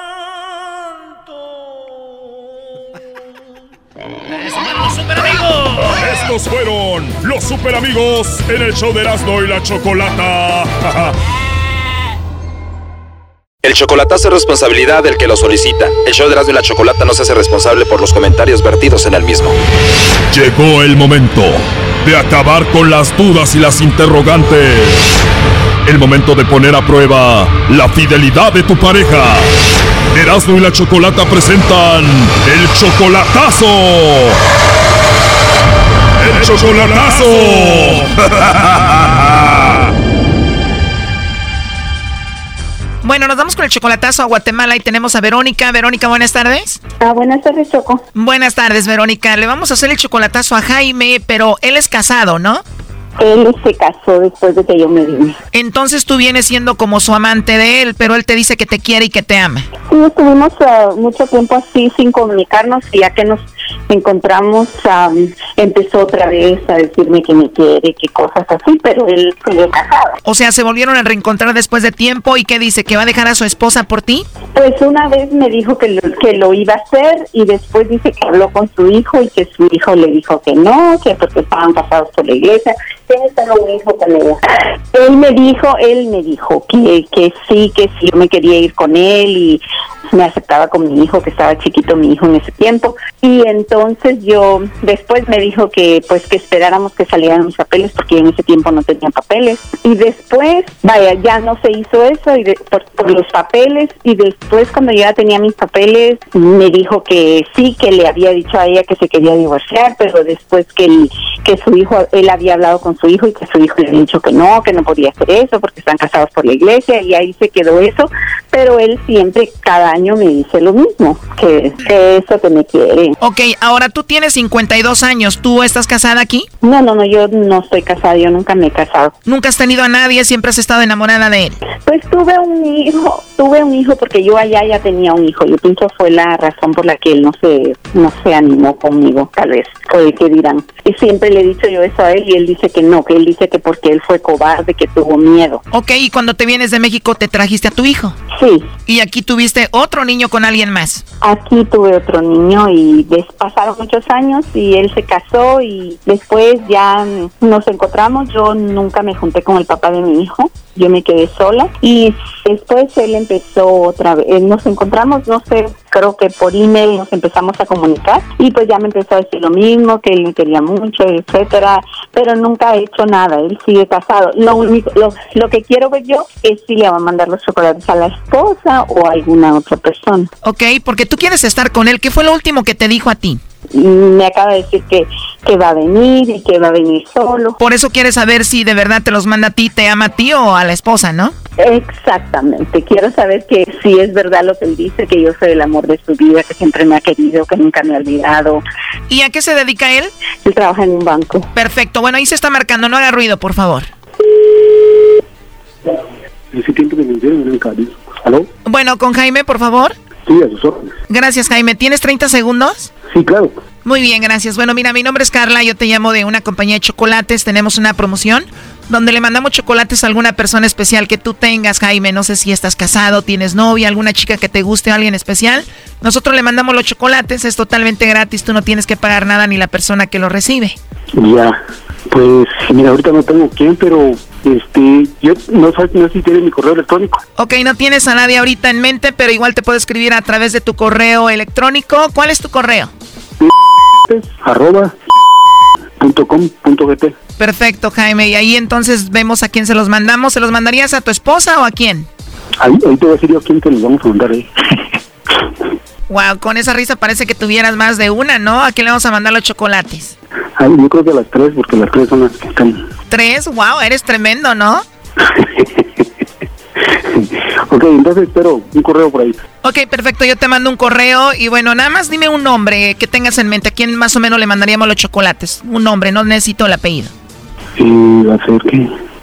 ¡Eso fueron los super amigos! Estos fueron los super amigos en el show de Erasmo y la Chocolata. El chocolatazo es responsabilidad del que lo solicita. El show de Erasmo y la Chocolata no se hace responsable por los comentarios vertidos en el mismo. Llegó el momento de acabar con las dudas y las interrogantes. El momento de poner a prueba la fidelidad de tu pareja. Erasmo y la Chocolata presentan el chocolatazo. El chocolatazo. Bueno, nos vamos con el chocolatazo a Guatemala y tenemos a Verónica. Verónica, buenas tardes. Ah, buenas tardes, Choco. Buenas tardes, Verónica. Le vamos a hacer el chocolatazo a Jaime, pero él es casado, ¿no? Él se casó después de que yo me vine. Entonces tú vienes siendo como su amante de él, pero él te dice que te quiere y que te ama. Sí, estuvimos ah, mucho tiempo así sin comunicarnos y ya que nos encontramos, am, empezó otra vez a decirme que me quiere, que cosas así, pero él sigue casado. O sea, se volvieron a reencontrar después de tiempo y ¿qué dice? ¿Que va a dejar a su esposa por ti? Pues una vez me dijo que lo, que lo iba a hacer y después dice que habló con su hijo y que su hijo le dijo que no, que porque estaban casados por la iglesia. Tiene solo un hijo con ella. Él me dijo, él me dijo que, que sí, que sí, yo me quería ir con él y me aceptaba con mi hijo, que estaba chiquito mi hijo en ese tiempo. Y entonces yo, después me dijo que pues que esperáramos que salieran mis papeles porque en ese tiempo no tenía papeles. Y después, vaya, ya no se hizo eso y de- por, los papeles. Y después cuando ya tenía mis papeles, me dijo que sí, que le había dicho a ella que se quería divorciar, pero después que, el- que su hijo, él había hablado con su hijo y que su hijo le había dicho que no, que no podía hacer eso porque están casados por la iglesia y ahí se quedó eso. Pero él siempre, cada año me dice lo mismo, que, que eso que me quiere. Ok, ahora tú tienes 52 años. ¿Tú estás casada aquí? No, no, no, yo no estoy casada, yo nunca me he casado. ¿Nunca has tenido a nadie? ¿Siempre has estado enamorada de él? Pues tuve un hijo, tuve un hijo porque yo allá ya tenía un hijo. Yo pienso fue la razón por la que él no se, no se animó conmigo, tal vez, o el que dirán. Y siempre le he dicho yo eso a él y él dice que no, que él dice que porque él fue cobarde, que tuvo miedo. Ok, y cuando te vienes de México te trajiste a tu hijo. Sí. Y aquí tuviste otro niño con alguien más. Aquí tuve otro niño y des- pasaron muchos años y él se casó y después ya nos encontramos. Yo nunca me junté con el papá de mi hijo, yo me quedé sola y después él empezó otra vez. eh, Nos encontramos, no sé, creo que por email nos empezamos a comunicar y pues ya me empezó a decir lo mismo, que él me quería mucho, etcétera, pero nunca ha hecho nada. Él sigue casado. Lo único, lo, lo que quiero ver yo es si le va a mandar los chocolates a la esposa o a alguna otra persona. Ok, porque tú quieres estar con él. ¿Qué fue lo último que te dijo a ti? me acaba de decir que, que va a venir y que va a venir solo. Por eso quieres saber si de verdad te los manda a ti, te ama a ti o a la esposa, ¿no? Exactamente, quiero saber que si es verdad lo que él dice, que yo soy el amor de su vida, que siempre me ha querido, que nunca me ha olvidado. ¿Y a qué se dedica él? Él trabaja en un banco. Perfecto, bueno, ahí se está marcando, no haga ruido, por favor. Bueno, con Jaime, por favor. Sí, a sus órdenes. Gracias, Jaime. ¿Tienes 30 segundos? Sí, claro. Muy bien, gracias. Bueno, mira, mi nombre es Carla, yo te llamo de una compañía de chocolates, tenemos una promoción donde le mandamos chocolates a alguna persona especial que tú tengas, Jaime, no sé si estás casado, tienes novia, alguna chica que te guste, alguien especial. Nosotros le mandamos los chocolates, es totalmente gratis, tú no tienes que pagar nada ni la persona que lo recibe. Ya. Pues, mira, ahorita no tengo quién, pero este, yo no sé, no sé si tiene mi correo electrónico. Ok, no tienes a nadie ahorita en mente, pero igual te puedo escribir a través de tu correo electrónico. ¿Cuál es tu correo? arroba punto com punto gt. Perfecto, Jaime. Y ahí entonces vemos a quién se los mandamos. ¿Se los mandarías a tu esposa o a quién? Ahí, ahí te voy a decir yo a quién te los vamos a mandar ahí. Wow, con esa risa parece que tuvieras más de una, ¿no? ¿A quién le vamos a mandar los chocolates? Ahí, yo creo que las tres, porque las tres son las que están. ¿Tres? Wow, eres tremendo, ¿no? ok, entonces espero un correo por ahí. Ok, perfecto. Yo te mando un correo y bueno, nada más dime un nombre que tengas en mente. ¿A quién más o menos le mandaríamos los chocolates? Un nombre, no necesito el apellido. Y va a ser que.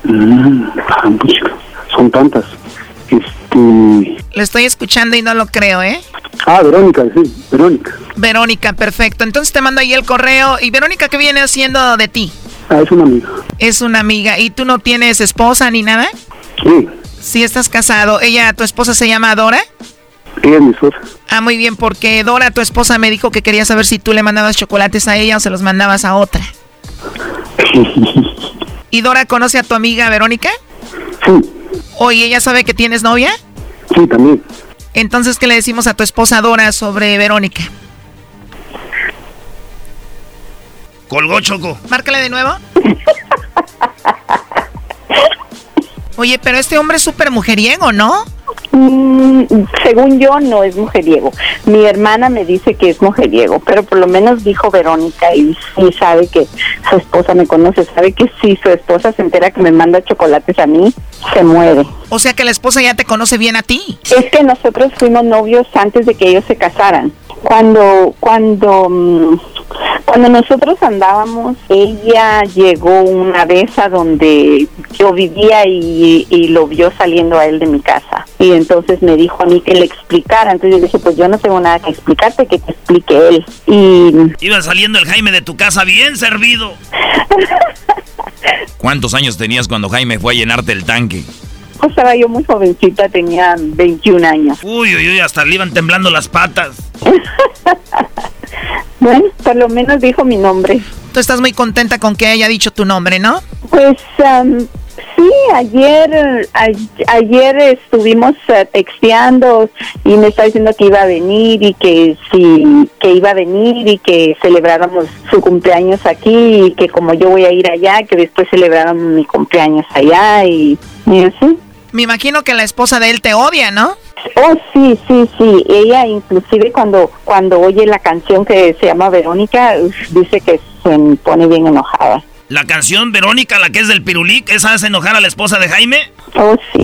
mm, ah, puchica, son tantas. Este. Lo estoy escuchando y no lo creo, ¿eh? Ah, Verónica, sí, Verónica. Verónica, perfecto. Entonces te mando ahí el correo. ¿Y Verónica qué viene haciendo de ti? Ah, es una amiga. Es una amiga. ¿Y tú no tienes esposa ni nada? Sí, Sí, estás casado. ¿Ella, tu esposa se llama Dora? ella es mi esposa. Ah, muy bien, porque Dora, tu esposa, me dijo que quería saber si tú le mandabas chocolates a ella o se los mandabas a otra. ¿Y Dora conoce a tu amiga Verónica? Sí, Oye, ¿ella sabe que tienes novia? sí, también. Entonces, ¿qué le decimos a tu esposa Dora sobre Verónica? Colgó Choco. Márcale de nuevo. Oye, pero este hombre es súper mujeriego, ¿no? Mm, según yo, no es mujeriego. Mi hermana me dice que es mujeriego, pero por lo menos dijo Verónica y sí sabe que su esposa me conoce, sabe que si su esposa se entera que me manda chocolates a mí, se muere. O sea que la esposa ya te conoce bien a ti. Es que nosotros fuimos novios antes de que ellos se casaran. Cuando, cuando, mm, cuando nosotros andábamos, ella llegó una vez a donde yo vivía y, y lo vio saliendo a él de mi casa. Y entonces me dijo a mí que le explicara. Entonces yo dije, pues yo no tengo nada que explicarte, que te explique él. Y Iba saliendo el Jaime de tu casa bien servido. ¿Cuántos años tenías cuando Jaime fue a llenarte el tanque? pues estaba yo muy jovencita, tenía 21 años. Uy, uy, uy, hasta le iban temblando las patas. Bueno, por lo menos dijo mi nombre. Tú estás muy contenta con que haya dicho tu nombre, ¿no? Pues am, sí, ayer a- ayer estuvimos eh, texteando y me está diciendo que iba a venir y que sí, que iba a venir y que celebráramos su cumpleaños aquí y que como yo voy a ir allá, que después celebráramos mi cumpleaños allá y, y así. Me imagino que la esposa de él te odia, ¿no? Oh, sí, sí, sí. Ella inclusive cuando cuando oye la canción que se llama Verónica, dice que se pone bien enojada. La canción Verónica, la que es del Pirulic, ¿esa hace enojar a la esposa de Jaime? Oh, sí.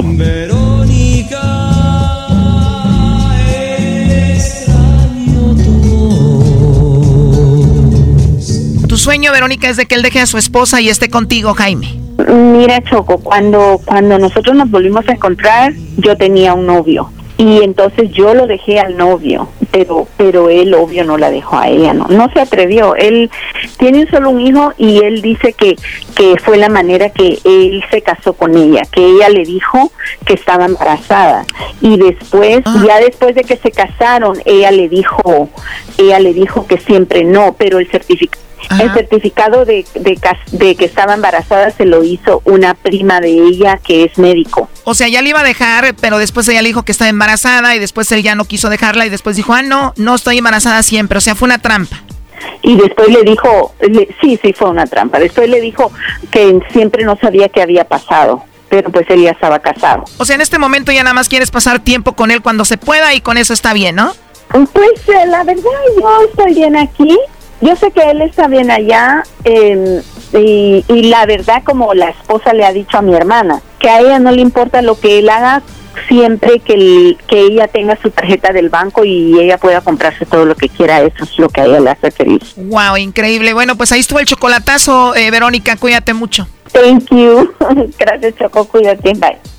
Tu sueño, Verónica, es de que él deje a su esposa y esté contigo, Jaime. Mira, Choco, cuando, cuando nosotros nos volvimos a encontrar, yo tenía un novio. Y entonces yo lo dejé al novio, pero pero él obvio no la dejó a ella, no no se atrevió. Él tiene solo un hijo y él dice que que fue la manera que él se casó con ella, que ella le dijo que estaba embarazada. Y después ya después de que se casaron, ella le dijo ella le dijo que siempre no, pero el certificado el certificado de, de, que estaba embarazada se lo hizo una prima de ella que es médico. O sea, ya le iba a dejar, pero después ella le dijo que estaba embarazada y después él ya no quiso dejarla y después dijo, ah, no, no estoy embarazada siempre. O sea, fue una trampa. Y después le dijo, le- sí, sí fue una trampa. Después le dijo que siempre no sabía qué había pasado, pero pues él ya estaba casado. O sea, en este momento ya nada más quieres pasar tiempo con él cuando se pueda y con eso está bien, ¿no? Pues eh, la verdad yo estoy bien aquí. Yo sé que él está bien allá eh, y, y la verdad como la esposa le ha dicho a mi hermana, que a ella no le importa lo que él haga siempre que, el- que ella tenga su tarjeta del banco y ella pueda comprarse todo lo que quiera, eso es lo que a ella le hace feliz. Wow, increíble. Bueno, pues ahí estuvo el chocolatazo, eh, Verónica, cuídate mucho. Thank you. Gracias Choco, cuídate, bye.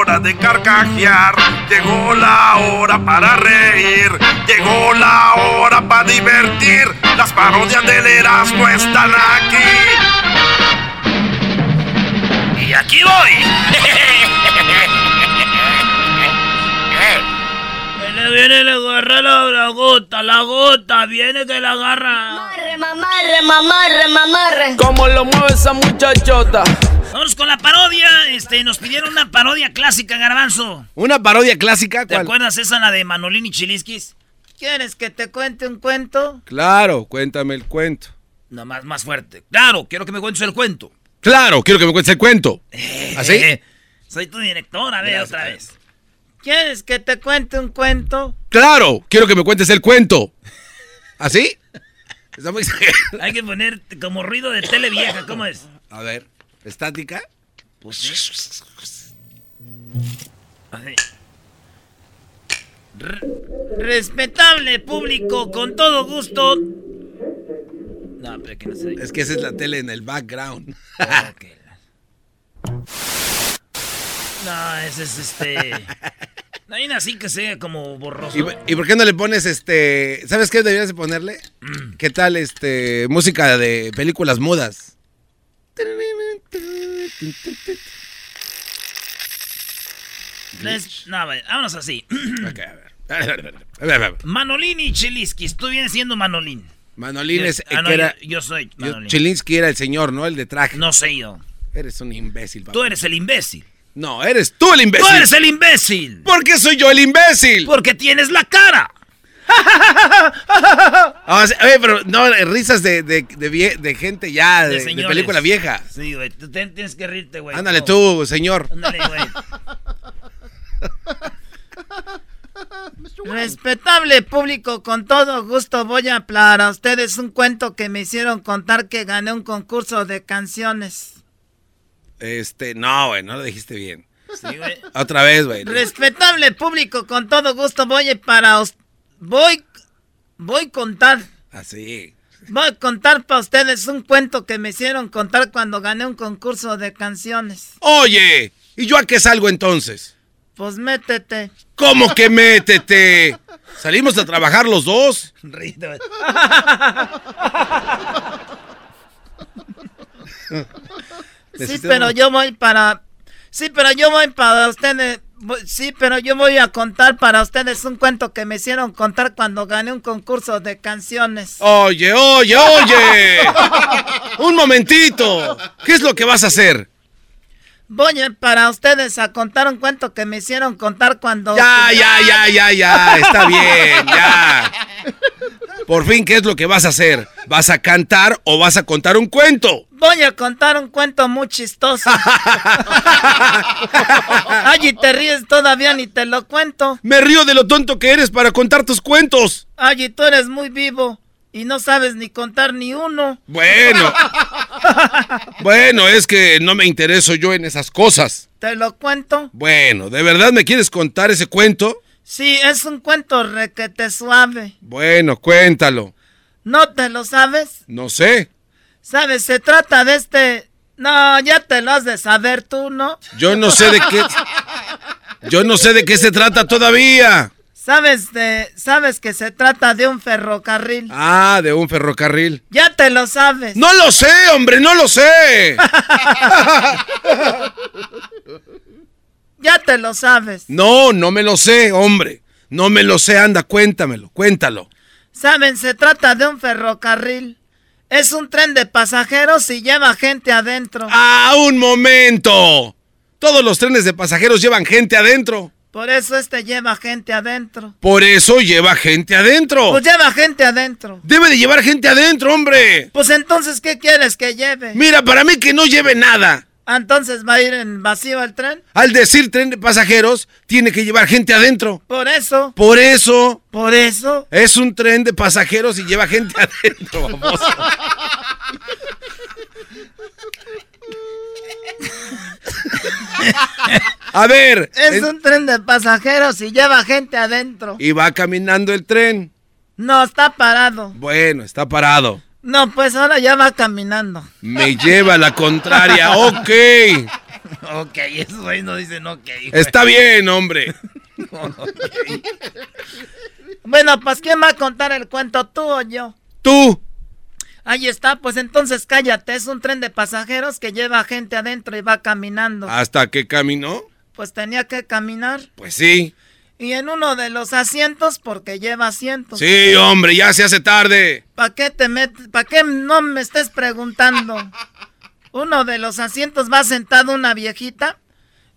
hora de carcajear, llegó la hora para reír, llegó la hora para divertir. Las parodias del Erasmo están aquí. Y aquí voy. Viene, viene, le agarra la, la gota, la gota, viene que la agarra. Mamarre, mamarre, mamarre, mamarre. ¿Cómo lo mueve esa muchachota? Vamos con la parodia. Este, nos pidieron una parodia clásica, Garbanzo. Una parodia clásica, ¿Te acuerdas esa, la de Manolín y Chiliskis? ¿Quieres que te cuente un cuento? Claro, cuéntame el cuento. No, más, más fuerte. Claro, quiero que me cuentes el cuento. Claro, quiero que me cuentes el cuento. ¿Así? Eh, Soy tu directora, ve otra vez. ¿Quieres que te cuente un cuento? Claro, quiero que me cuentes el cuento. ¿Así? Está muy Hay que poner como ruido de tele vieja, ¿cómo es? A ver, estática. Pues Así. Re- respetable público, con todo gusto. No, pero que no se Es que esa es la tele en el background. No, ese es este. No hay una así que sea como borroso. ¿Y, y por qué no le pones este. ¿Sabes qué deberías de ponerle? Mm. ¿Qué tal este. música de películas mudas? Res- No, vámonos así. Ok, a ver. A ver, a ver, a ver, a ver. Manolín y Chiliskis. Tú vienes siendo Manolín. Manolín Yo- es ah, el no, que era. yo- yo soy yo- Manolín. Chilinsky era el señor, ¿no? El de traje. No sé yo. Eres un imbécil, papá. Tú eres el imbécil. No, eres tú el imbécil. Tú eres el imbécil. ¿Por qué soy yo el imbécil? Porque tienes la cara. Ah, sí, oye, pero no, risas de, de, de, vie- de gente ya, de, película vieja. Sí, güey. Tú tienes que reírte, güey. Ándale No. tú, señor. Ándale, güey. Respetable público, con todo gusto voy a hablar a ustedes un cuento que me hicieron contar que gané un concurso de canciones. Este, no, güey, no lo dijiste bien. Otra vez, güey. Respetable público, con todo gusto voy para voy voy a contar. Así. Voy a contar para ustedes un cuento que me hicieron contar cuando gané un concurso de canciones. Oye, ¿y yo a qué salgo entonces? Pues métete. ¿Cómo que métete? Salimos a trabajar los dos. Sí, pero yo voy para. Sí, pero yo voy para ustedes. Sí, pero yo voy a contar para ustedes un cuento que me hicieron contar cuando gané un concurso de canciones. Oye, oye, oye. Un momentito. ¿Qué es lo que vas a hacer? Voy para ustedes a contar un cuento que me hicieron contar cuando. Ya, ya, ya, ya, ya. Está bien, ya. Por fin, ¿qué es lo que vas a hacer? ¿Vas a cantar o vas a contar un cuento? Voy a contar un cuento muy chistoso. Ay, y te ríes todavía ni te lo cuento. Me río de lo tonto que eres para contar tus cuentos. Ay, y tú eres muy vivo y no sabes ni contar ni uno. Bueno. Bueno, es que no me intereso yo en esas cosas. ¿Te lo cuento? Bueno, ¿de verdad me quieres contar ese cuento? Sí, es un cuento requete suave. Bueno, cuéntalo. ¿No te lo sabes? No sé. ¿Sabes? Se trata de este... No, ya te lo has de saber tú, ¿no? Yo no sé de qué. Yo no sé de qué se trata todavía. ¿Sabes de... Sabes que se trata de un ferrocarril? Ah, de un ferrocarril. Ya te lo sabes. No lo sé, hombre, no lo sé. Ya te lo sabes. No, no me lo sé, hombre. No me lo sé, anda, cuéntamelo, cuéntalo. Saben, se trata de un ferrocarril. Es un tren de pasajeros y lleva gente adentro. ¡Ah, un momento! Todos los trenes de pasajeros llevan gente adentro. Por eso este lleva gente adentro. Por eso lleva gente adentro. Pues lleva gente adentro. Debe de llevar gente adentro, hombre. Pues entonces, ¿qué quieres que lleve? Mira, para mí que no lleve nada. Ah, Entonces va a ir en vacío el tren. Al decir tren de pasajeros, tiene que llevar gente adentro. Por eso. Por eso. Por eso. Es un tren de pasajeros y lleva gente adentro, baboso. A ver. Es un tren de pasajeros y lleva gente adentro. Y va caminando el tren. No, está parado. Bueno, está parado. No, pues ahora ya va caminando. Me lleva la contraria. Ok. Ok, esos güeyes no dicen ok. güey. Está bien, hombre. Bueno, pues ¿quién va a contar el cuento, tú o yo? Tú. Ahí está, pues entonces cállate. Es un tren de pasajeros que lleva gente adentro y va caminando. ¿Hasta que caminó? Pues tenía que caminar. Pues sí. Y en uno de los asientos, porque lleva asientos. Sí, hombre, ya se hace tarde. ¿Para qué te metes? ¿Para qué no me estés preguntando? Uno de los asientos va sentado una viejita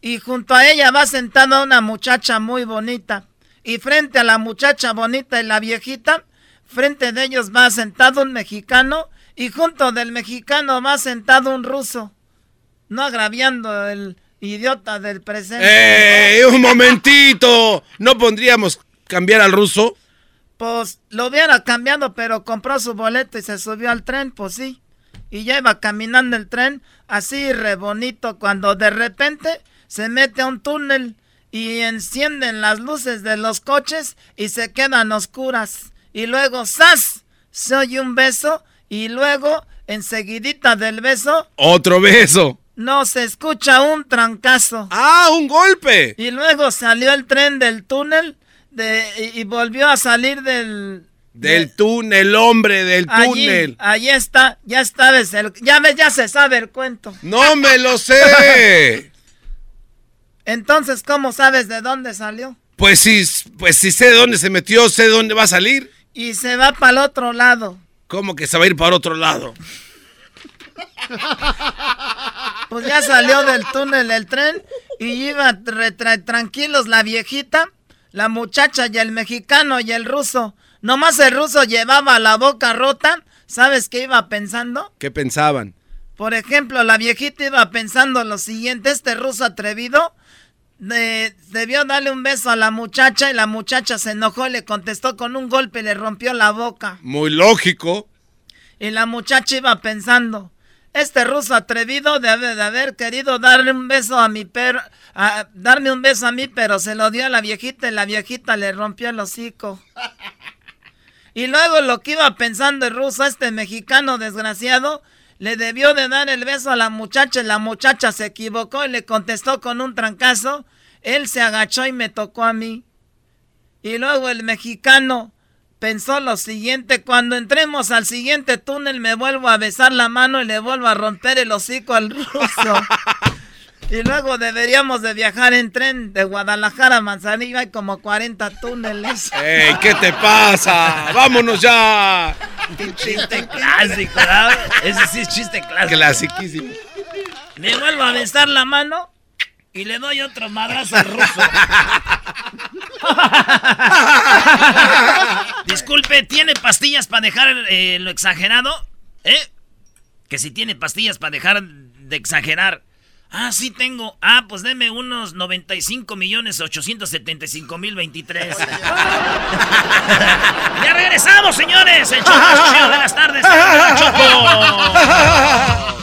y junto a ella va sentada una muchacha muy bonita. Y frente a la muchacha bonita y la viejita, frente de ellos va sentado un mexicano y junto del mexicano va sentado un ruso. No agraviando el idiota del presente. ¡Eh! ¡Un momentito! ¿No pondríamos cambiar al ruso? Pues lo hubiera cambiado, pero compró su boleto y se subió al tren, pues sí. Y ya iba caminando el tren, así re bonito, cuando de repente se mete a un túnel y encienden las luces de los coches y se quedan oscuras. Y luego, ¡zas! Se oye un beso y luego, enseguidita del beso, Otro beso. No se escucha un trancazo. ¡Ah, un golpe! Y luego salió el tren del túnel de, y, y volvió a salir del... Del túnel, hombre, del Allí, túnel. allí está, ya sabes, el, ya ves, ya se sabe el cuento. ¡No me lo sé! Entonces, ¿cómo sabes de dónde salió? Pues sí, pues sí sé de dónde se metió, sé de dónde va a salir. Y se va para el otro lado. ¿Cómo que se va a ir para otro lado? Pues ya salió del túnel el tren y iba tra- tra- tranquilos la viejita, la muchacha y el mexicano y el ruso. Nomás el ruso llevaba la boca rota. ¿Sabes qué iba pensando? ¿Qué pensaban? Por ejemplo, la viejita iba pensando lo siguiente, este ruso atrevido de- debió darle un beso a la muchacha y la muchacha se enojó y le contestó con un golpe y le rompió la boca. Muy lógico. Y la muchacha iba pensando, este ruso atrevido debe de haber querido darle un beso a mi perro, a- darme un beso a mí, pero se lo dio a la viejita y la viejita le rompió el hocico. Y luego lo que iba pensando el ruso, este mexicano desgraciado, le debió de dar el beso a la muchacha y la muchacha se equivocó y le contestó con un trancazo. Él se agachó y me tocó a mí. Y luego el mexicano pensó lo siguiente, cuando entremos al siguiente túnel me vuelvo a besar la mano y le vuelvo a romper el hocico al ruso. y luego deberíamos de viajar en tren de Guadalajara a Manzanillo, hay como 40 túneles. ¡Ey, qué te pasa! ¡Vámonos ya! Chiste clásico, ¿verdad? Ese sí es chiste clásico. Clasiquísimo. Me vuelvo a besar la mano y le doy otro madrazo al ruso. Disculpe, ¿tiene pastillas para dejar eh, lo exagerado? ¿Eh? Que si tiene pastillas para dejar de exagerar. Ah, sí tengo. Ah, pues deme unos 95 millones 875 mil 23. ya regresamos, señores. El chido de las tardes. ¡La Choco!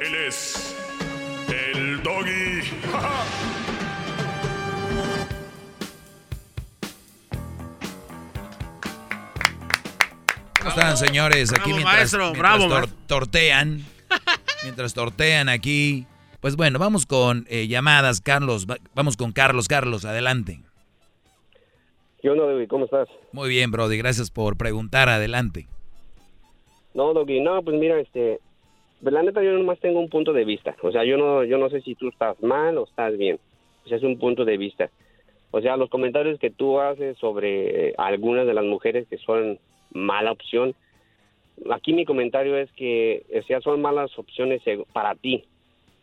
Él es el doggy. ¿Cómo están, señores? Aquí Bravo, mientras, maestro, mientras bravo, tor- maestro. tortean. mientras tortean aquí. Pues bueno, vamos con eh, llamadas, Carlos. Va- Vamos con Carlos. Carlos, adelante. ¿Qué onda, Doggy? ¿Cómo estás? Muy bien, Brody. Gracias por preguntar. Adelante. No, Doggy, no, pues mira, este, la neta yo nomás tengo un punto de vista. O sea, yo no, yo no sé si tú estás mal o estás bien. O sea, es un punto de vista. O sea, los comentarios que tú haces sobre eh, algunas de las mujeres que son mala opción, aquí mi comentario es que, o son malas opciones para ti,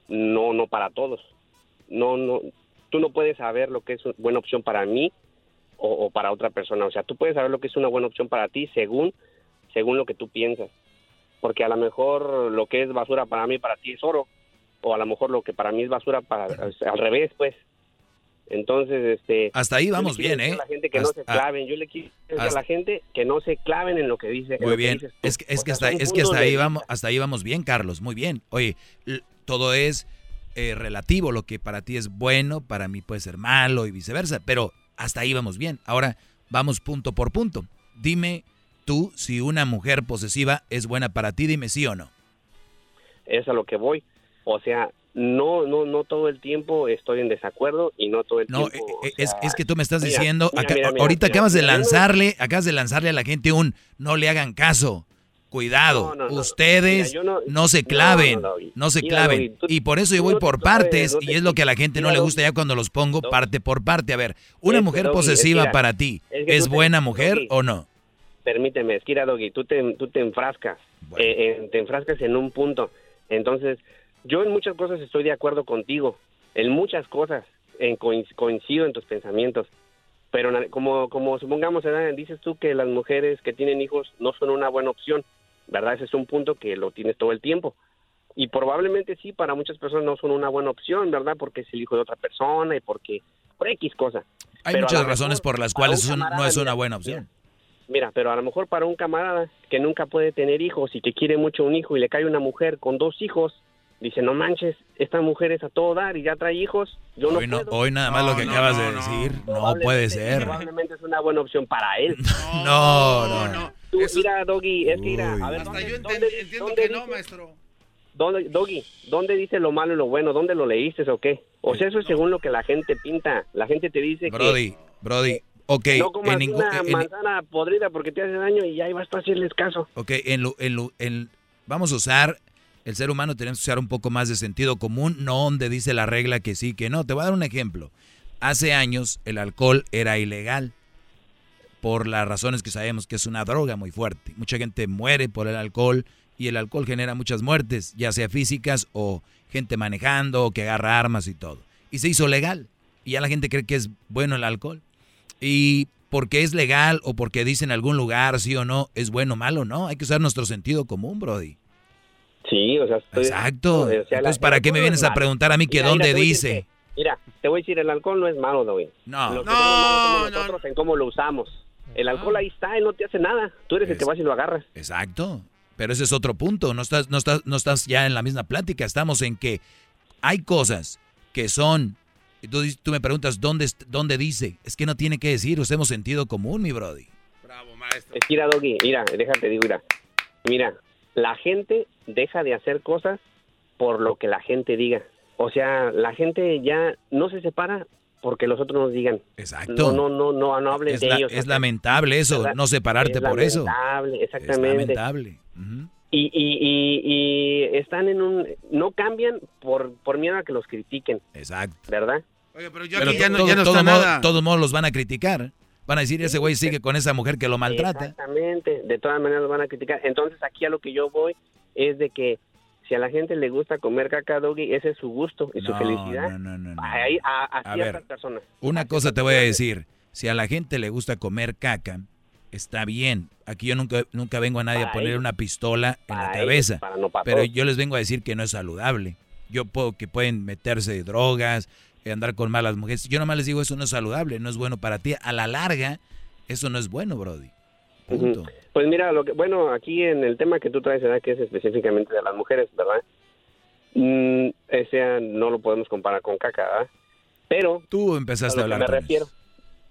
no, no para todos. No, no, tú no puedes saber lo que es una buena opción para mí o, o para otra persona. O sea, tú puedes saber lo que es una buena opción para ti según, según lo que tú piensas. Porque a lo mejor lo que es basura para mí, para ti es oro. O a lo mejor lo que para mí es basura, para, al revés, pues. Entonces, este... Hasta ahí vamos bien, ¿eh? A la gente que no se claven. Yo le quiero decir a la gente que no se claven en lo que dice. Muy bien. Es que, es O que sea, hasta, es que hasta ahí vamos, hasta ahí vamos bien, Carlos. Muy bien. Oye, todo es eh, relativo. Lo que para ti es bueno, para mí puede ser malo y viceversa. Pero hasta ahí vamos bien. Ahora vamos punto por punto. Dime tú si una mujer posesiva es buena para ti. Dime sí o no. es a lo que voy. O sea, no, no, no todo el tiempo estoy en desacuerdo y no todo el No, tiempo. eh, o es, sea, es que tú me estás mira, diciendo, mira, acá- mira, mira, ahorita acabas de lanzarle, acabas de lanzarle a la gente un no le hagan caso. Cuidado, No, ustedes no, se claven, no, se claven. Y por eso yo voy por partes y es lo que a la gente no le gusta ya cuando los pongo parte por parte. A ver, una mujer posesiva para ti, es que ¿es tú te- buena mujer o no? Permíteme, es que mira, Doggy, tú te, tú te enfrascas, eh, en- te enfrascas en un punto. Entonces, yo en muchas cosas estoy de acuerdo contigo, en muchas cosas en coin- coincido en tus pensamientos. Pero como, como supongamos, ¿verdad? dices tú que las mujeres que tienen hijos no son una buena opción, ¿verdad? Ese es un punto que lo tienes todo el tiempo. Y probablemente sí, para muchas personas no son una buena opción, ¿verdad? Porque es el hijo de otra persona y porque por X cosa. Hay Pero muchas razones por las cuales no es una buena opción. Mira, pero a lo mejor para un camarada que nunca puede tener hijos y que quiere mucho un hijo y le cae una mujer con dos hijos, dice, no manches, esta mujer es a todo dar y ya trae hijos, yo no Hoy, no, puedo. hoy nada más lo que acabas de decir, no puede ser. Probablemente es una buena opción para él. No, no. Tú, mira, Doggy, es que mira, a ver, Hasta ¿dónde- yo enten- dónde- entiendo dónde que no, maestro. ¿Dónde, Doggy, ¿dónde dice lo malo y lo bueno? ¿Dónde lo leíste o qué? O sea, eso es según lo que la gente pinta. La gente te dice Brody, Brody, ok, no comas en una en- manzana podrida porque te hace daño y ahí vas a hacerles caso. Ok, en, lu- en lu- en- vamos a usar El ser humano tenemos que usar un poco más de sentido común, no donde dice la regla que sí, que no. Te voy a dar un ejemplo. Hace años el alcohol era ilegal por las razones que sabemos que es una droga muy fuerte. Mucha gente muere por el alcohol y el alcohol genera muchas muertes, ya sea físicas o gente manejando o que agarra armas y todo. Y se hizo legal. Y ya la gente cree que es bueno el alcohol. Y porque es legal o porque dice en algún lugar sí o no, es bueno o malo, no. Hay que usar nuestro sentido común, Brody. Sí, o sea, estoy- Exacto. o sea, la- Entonces, ¿para qué me vienes es a preguntar a mí que Mira, dónde mira, decir dice? mira, te voy a decir, el alcohol no es malo, David. No. Lo que No, somos nosotros en cómo lo usamos. El alcohol ahí está, él no te hace nada. Tú eres el que vas y lo agarras. Exacto. Pero ese es otro punto. No estás, no estás, no estás ya en la misma plática. Estamos en que hay cosas que son. Y Tú, dices- tú me preguntas dónde, dónde dice. Es que no tiene que decir. Usemos sentido común, mi Brody. Es que, mira, Doggy, mira, déjate, digo, mira. Mira, la gente deja de hacer cosas por lo que la gente diga. O sea, la gente ya no se separa porque los otros nos digan. Exacto. No, no, no, no, no hablen Es, de la- ellos. es lamentable eso, ¿verdad? no separarte Es por eso. lamentable, Es exactamente. lamentable. Y, y, y, y están en un... No cambian por, por miedo a que los critiquen. Exacto. ¿Verdad? Oye, pero yo Pero aquí ya no, todo- ya no todo está modo- nada. todos modos los van a criticar. Van a decir, ese güey sigue con esa mujer que lo maltrata. Exactamente, de todas maneras lo van a criticar. Entonces aquí a lo que yo voy es de que si a la gente le gusta comer caca doggy, ese es su gusto y su felicidad. no, no, no, Ahí, a, a A ciertas ver, personas. Una cosa te voy a decir. Si a la gente le gusta comer caca, está bien. Aquí yo nunca, nunca vengo a nadie a poner ellos. una pistola en la cabeza. ellos, para no para pero todos. yo les vengo a decir que no es saludable. Yo puedo que pueden meterse drogas, eh, andar con malas mujeres. Yo nomás les digo, eso no es saludable, no es bueno para ti. A la larga, eso no es bueno, Brody. Punto. Pues mira, lo que, bueno, aquí en el tema que tú traes, ¿verdad? que es específicamente de las mujeres, ¿verdad? Mm, ese no lo podemos comparar con caca, ¿verdad? Pero Tú empezaste a a lo que hablar. me refiero,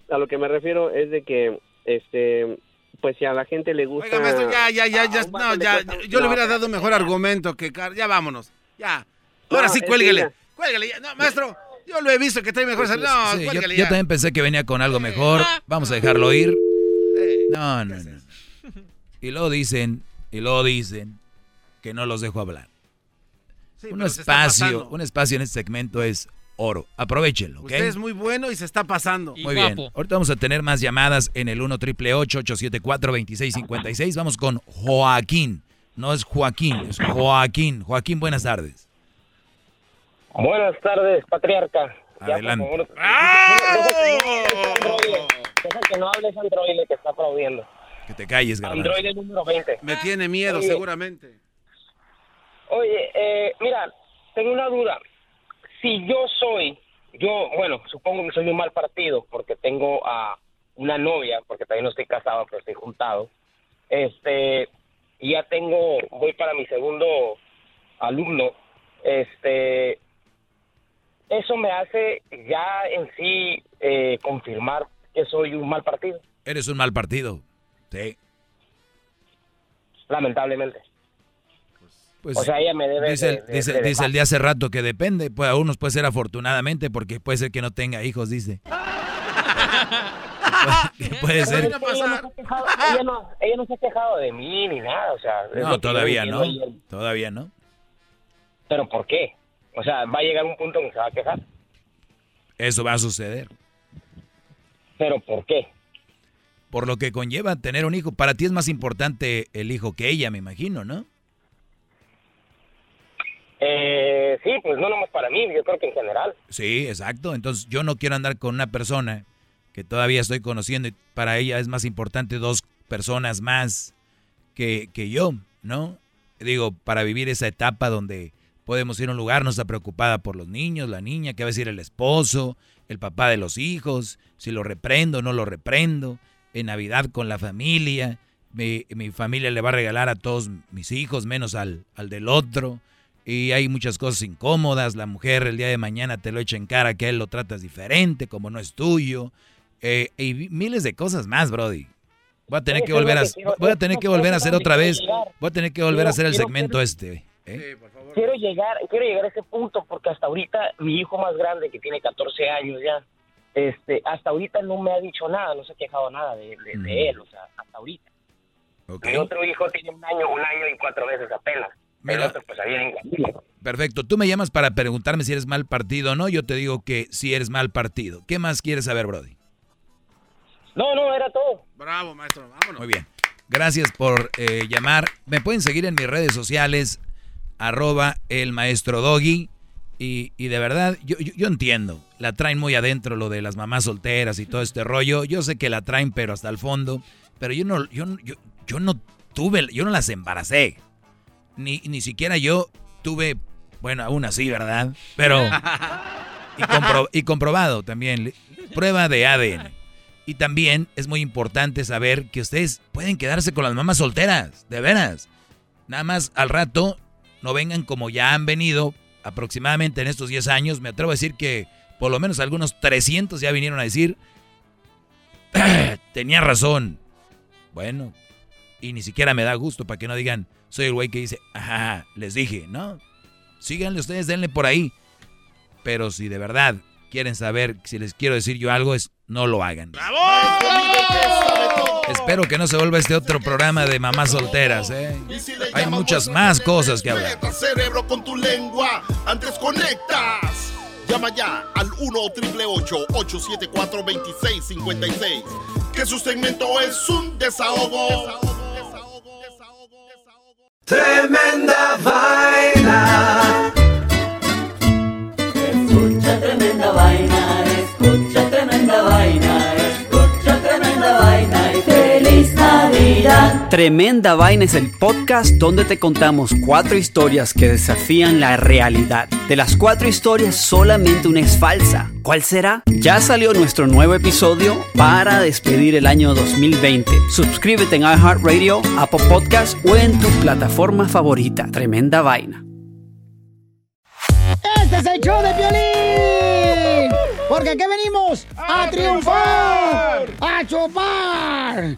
a lo que me refiero es de que, este, pues si a la gente le gusta... Oiga, maestro, ya, ya, ya, ya, no, ya, cuesta- yo le hubiera dado un mejor argumento que Car- ya vámonos, ya. Ahora No, sí, cuélguele, cuélguele, ya. no, maestro, yo lo he visto que trae mejor, Sí, no, sí, yo, también pensé que venía con algo mejor. Vamos a dejarlo ir. No, no, no. Y luego dicen, y luego dicen que no los dejo hablar. Sí, un espacio, un espacio en este segmento es oro. Aprovechenlo, ¿ok? Usted es muy bueno y se está pasando. Muy bien. Ahorita vamos a tener más llamadas en el 1 triple 874 2656. Vamos con Joaquín. No es Joaquín, es Joaquín. Joaquín, buenas tardes. Buenas tardes, patriarca. Ya, Adelante. por favor. Deja que no hables androide que está aplaudiendo. Que te calles, garbanzo. Androide número 20. Me tiene miedo, Oye. seguramente. Oye, eh, mira, tengo una duda. Si yo soy, yo, bueno, supongo que soy un mal partido porque tengo a una novia, porque todavía no estoy casado, pero estoy juntado. Este, y ya tengo, voy para mi segundo alumno. Este, eso me hace ya en sí eh, confirmar que soy un mal partido, Eres un mal partido. Sí. lamentablemente. Pues, o sea, ella me debe dice, de- el- de- dice, de dice dejar. el de hace rato que depende. Pues a unos puede ser afortunadamente porque puede ser que no tenga hijos, dice. Que puede ser. Ella no, se ha quejado, ella, no, ella no se ha quejado de mí ni nada, o sea... No, todavía no. Todavía no. Pero ¿por qué? O sea, va a llegar un punto en que se va a quejar. Eso va a suceder. ¿Pero por qué? Por lo que conlleva tener un hijo. Para ti es más importante el hijo que ella, me imagino, ¿no? Eh, sí, pues no nomás para mí, yo creo que en general. Sí, exacto. Entonces yo no quiero andar con una persona que todavía estoy conociendo y para ella es más importante dos personas más que, que yo, ¿no? Digo, para vivir esa etapa donde podemos ir a un lugar, no está preocupada por los niños, la niña, qué va a decir el esposo, el papá de los hijos, si lo reprendo o no lo reprendo, en Navidad con la familia, mi, mi familia le va a regalar a todos mis hijos, menos al, al del otro, y hay muchas cosas incómodas, la mujer el día de mañana te lo echa en cara que a él lo tratas diferente, como no es tuyo, eh, y miles de cosas más, Brody. Voy a tener que volver a, voy a tener que volver a hacer otra vez, voy a tener que volver a hacer el segmento este. ¿eh? Quiero llegar, quiero llegar a ese punto porque hasta ahorita mi hijo más grande, que tiene 14 años ya, este, hasta ahorita no me ha dicho nada, no se ha quejado nada de, de- de él, o sea, hasta ahorita. Mi otro hijo tiene un año, un año y cuatro veces apenas. El otro, pues ahí en. Perfecto. Tú me llamas para preguntarme si eres mal partido o no. Yo te digo que si eres mal partido. ¿Qué más quieres saber, Brody? No, no, era todo. Bravo, maestro. Vámonos. Muy bien. Gracias por eh, llamar. Me pueden seguir en mis redes sociales, arroba el maestro Doggy. Y, y de verdad, yo, yo, entiendo. La traen muy adentro lo de las mamás solteras y todo este rollo. Yo sé que la traen, pero hasta el fondo. Pero yo no, yo, yo, yo no tuve, yo no las embaracé. Ni, ni siquiera yo tuve, bueno, aún así, ¿verdad? Pero... Y, y comprobado también. Prueba de ADN. Y también es muy importante saber que ustedes pueden quedarse con las mamás solteras, de veras. Nada más al rato no vengan como ya han venido aproximadamente en estos 10 años. Me atrevo a decir que por lo menos algunos 300 ya vinieron a decir, tenía razón. Bueno, y ni siquiera me da gusto para que no digan, soy el güey que dice, ajá, les dije, ¿no? Síganle ustedes, denle por ahí. Pero si de verdad quieren saber si les quiero decir yo algo, es no lo hagan. Espero que no se vuelva este otro programa de mamás solteras, ¿eh? Hay muchas más cosas que hablar. cerebro con tu lengua. Antes conectas. Llama ya al 1 874 2656 Que su segmento es un desahogo. Tremenda vaina. Tremenda Vaina es el podcast donde te contamos cuatro historias que desafían la realidad. De las cuatro historias, solamente una es falsa. ¿Cuál será? Ya salió nuestro nuevo episodio para despedir el año 2020. Suscríbete en iHeartRadio, Apple Podcast o en tu plataforma favorita. Tremenda Vaina. Este es el show de Piolín. Porque aquí venimos a, triunfar, a chupar.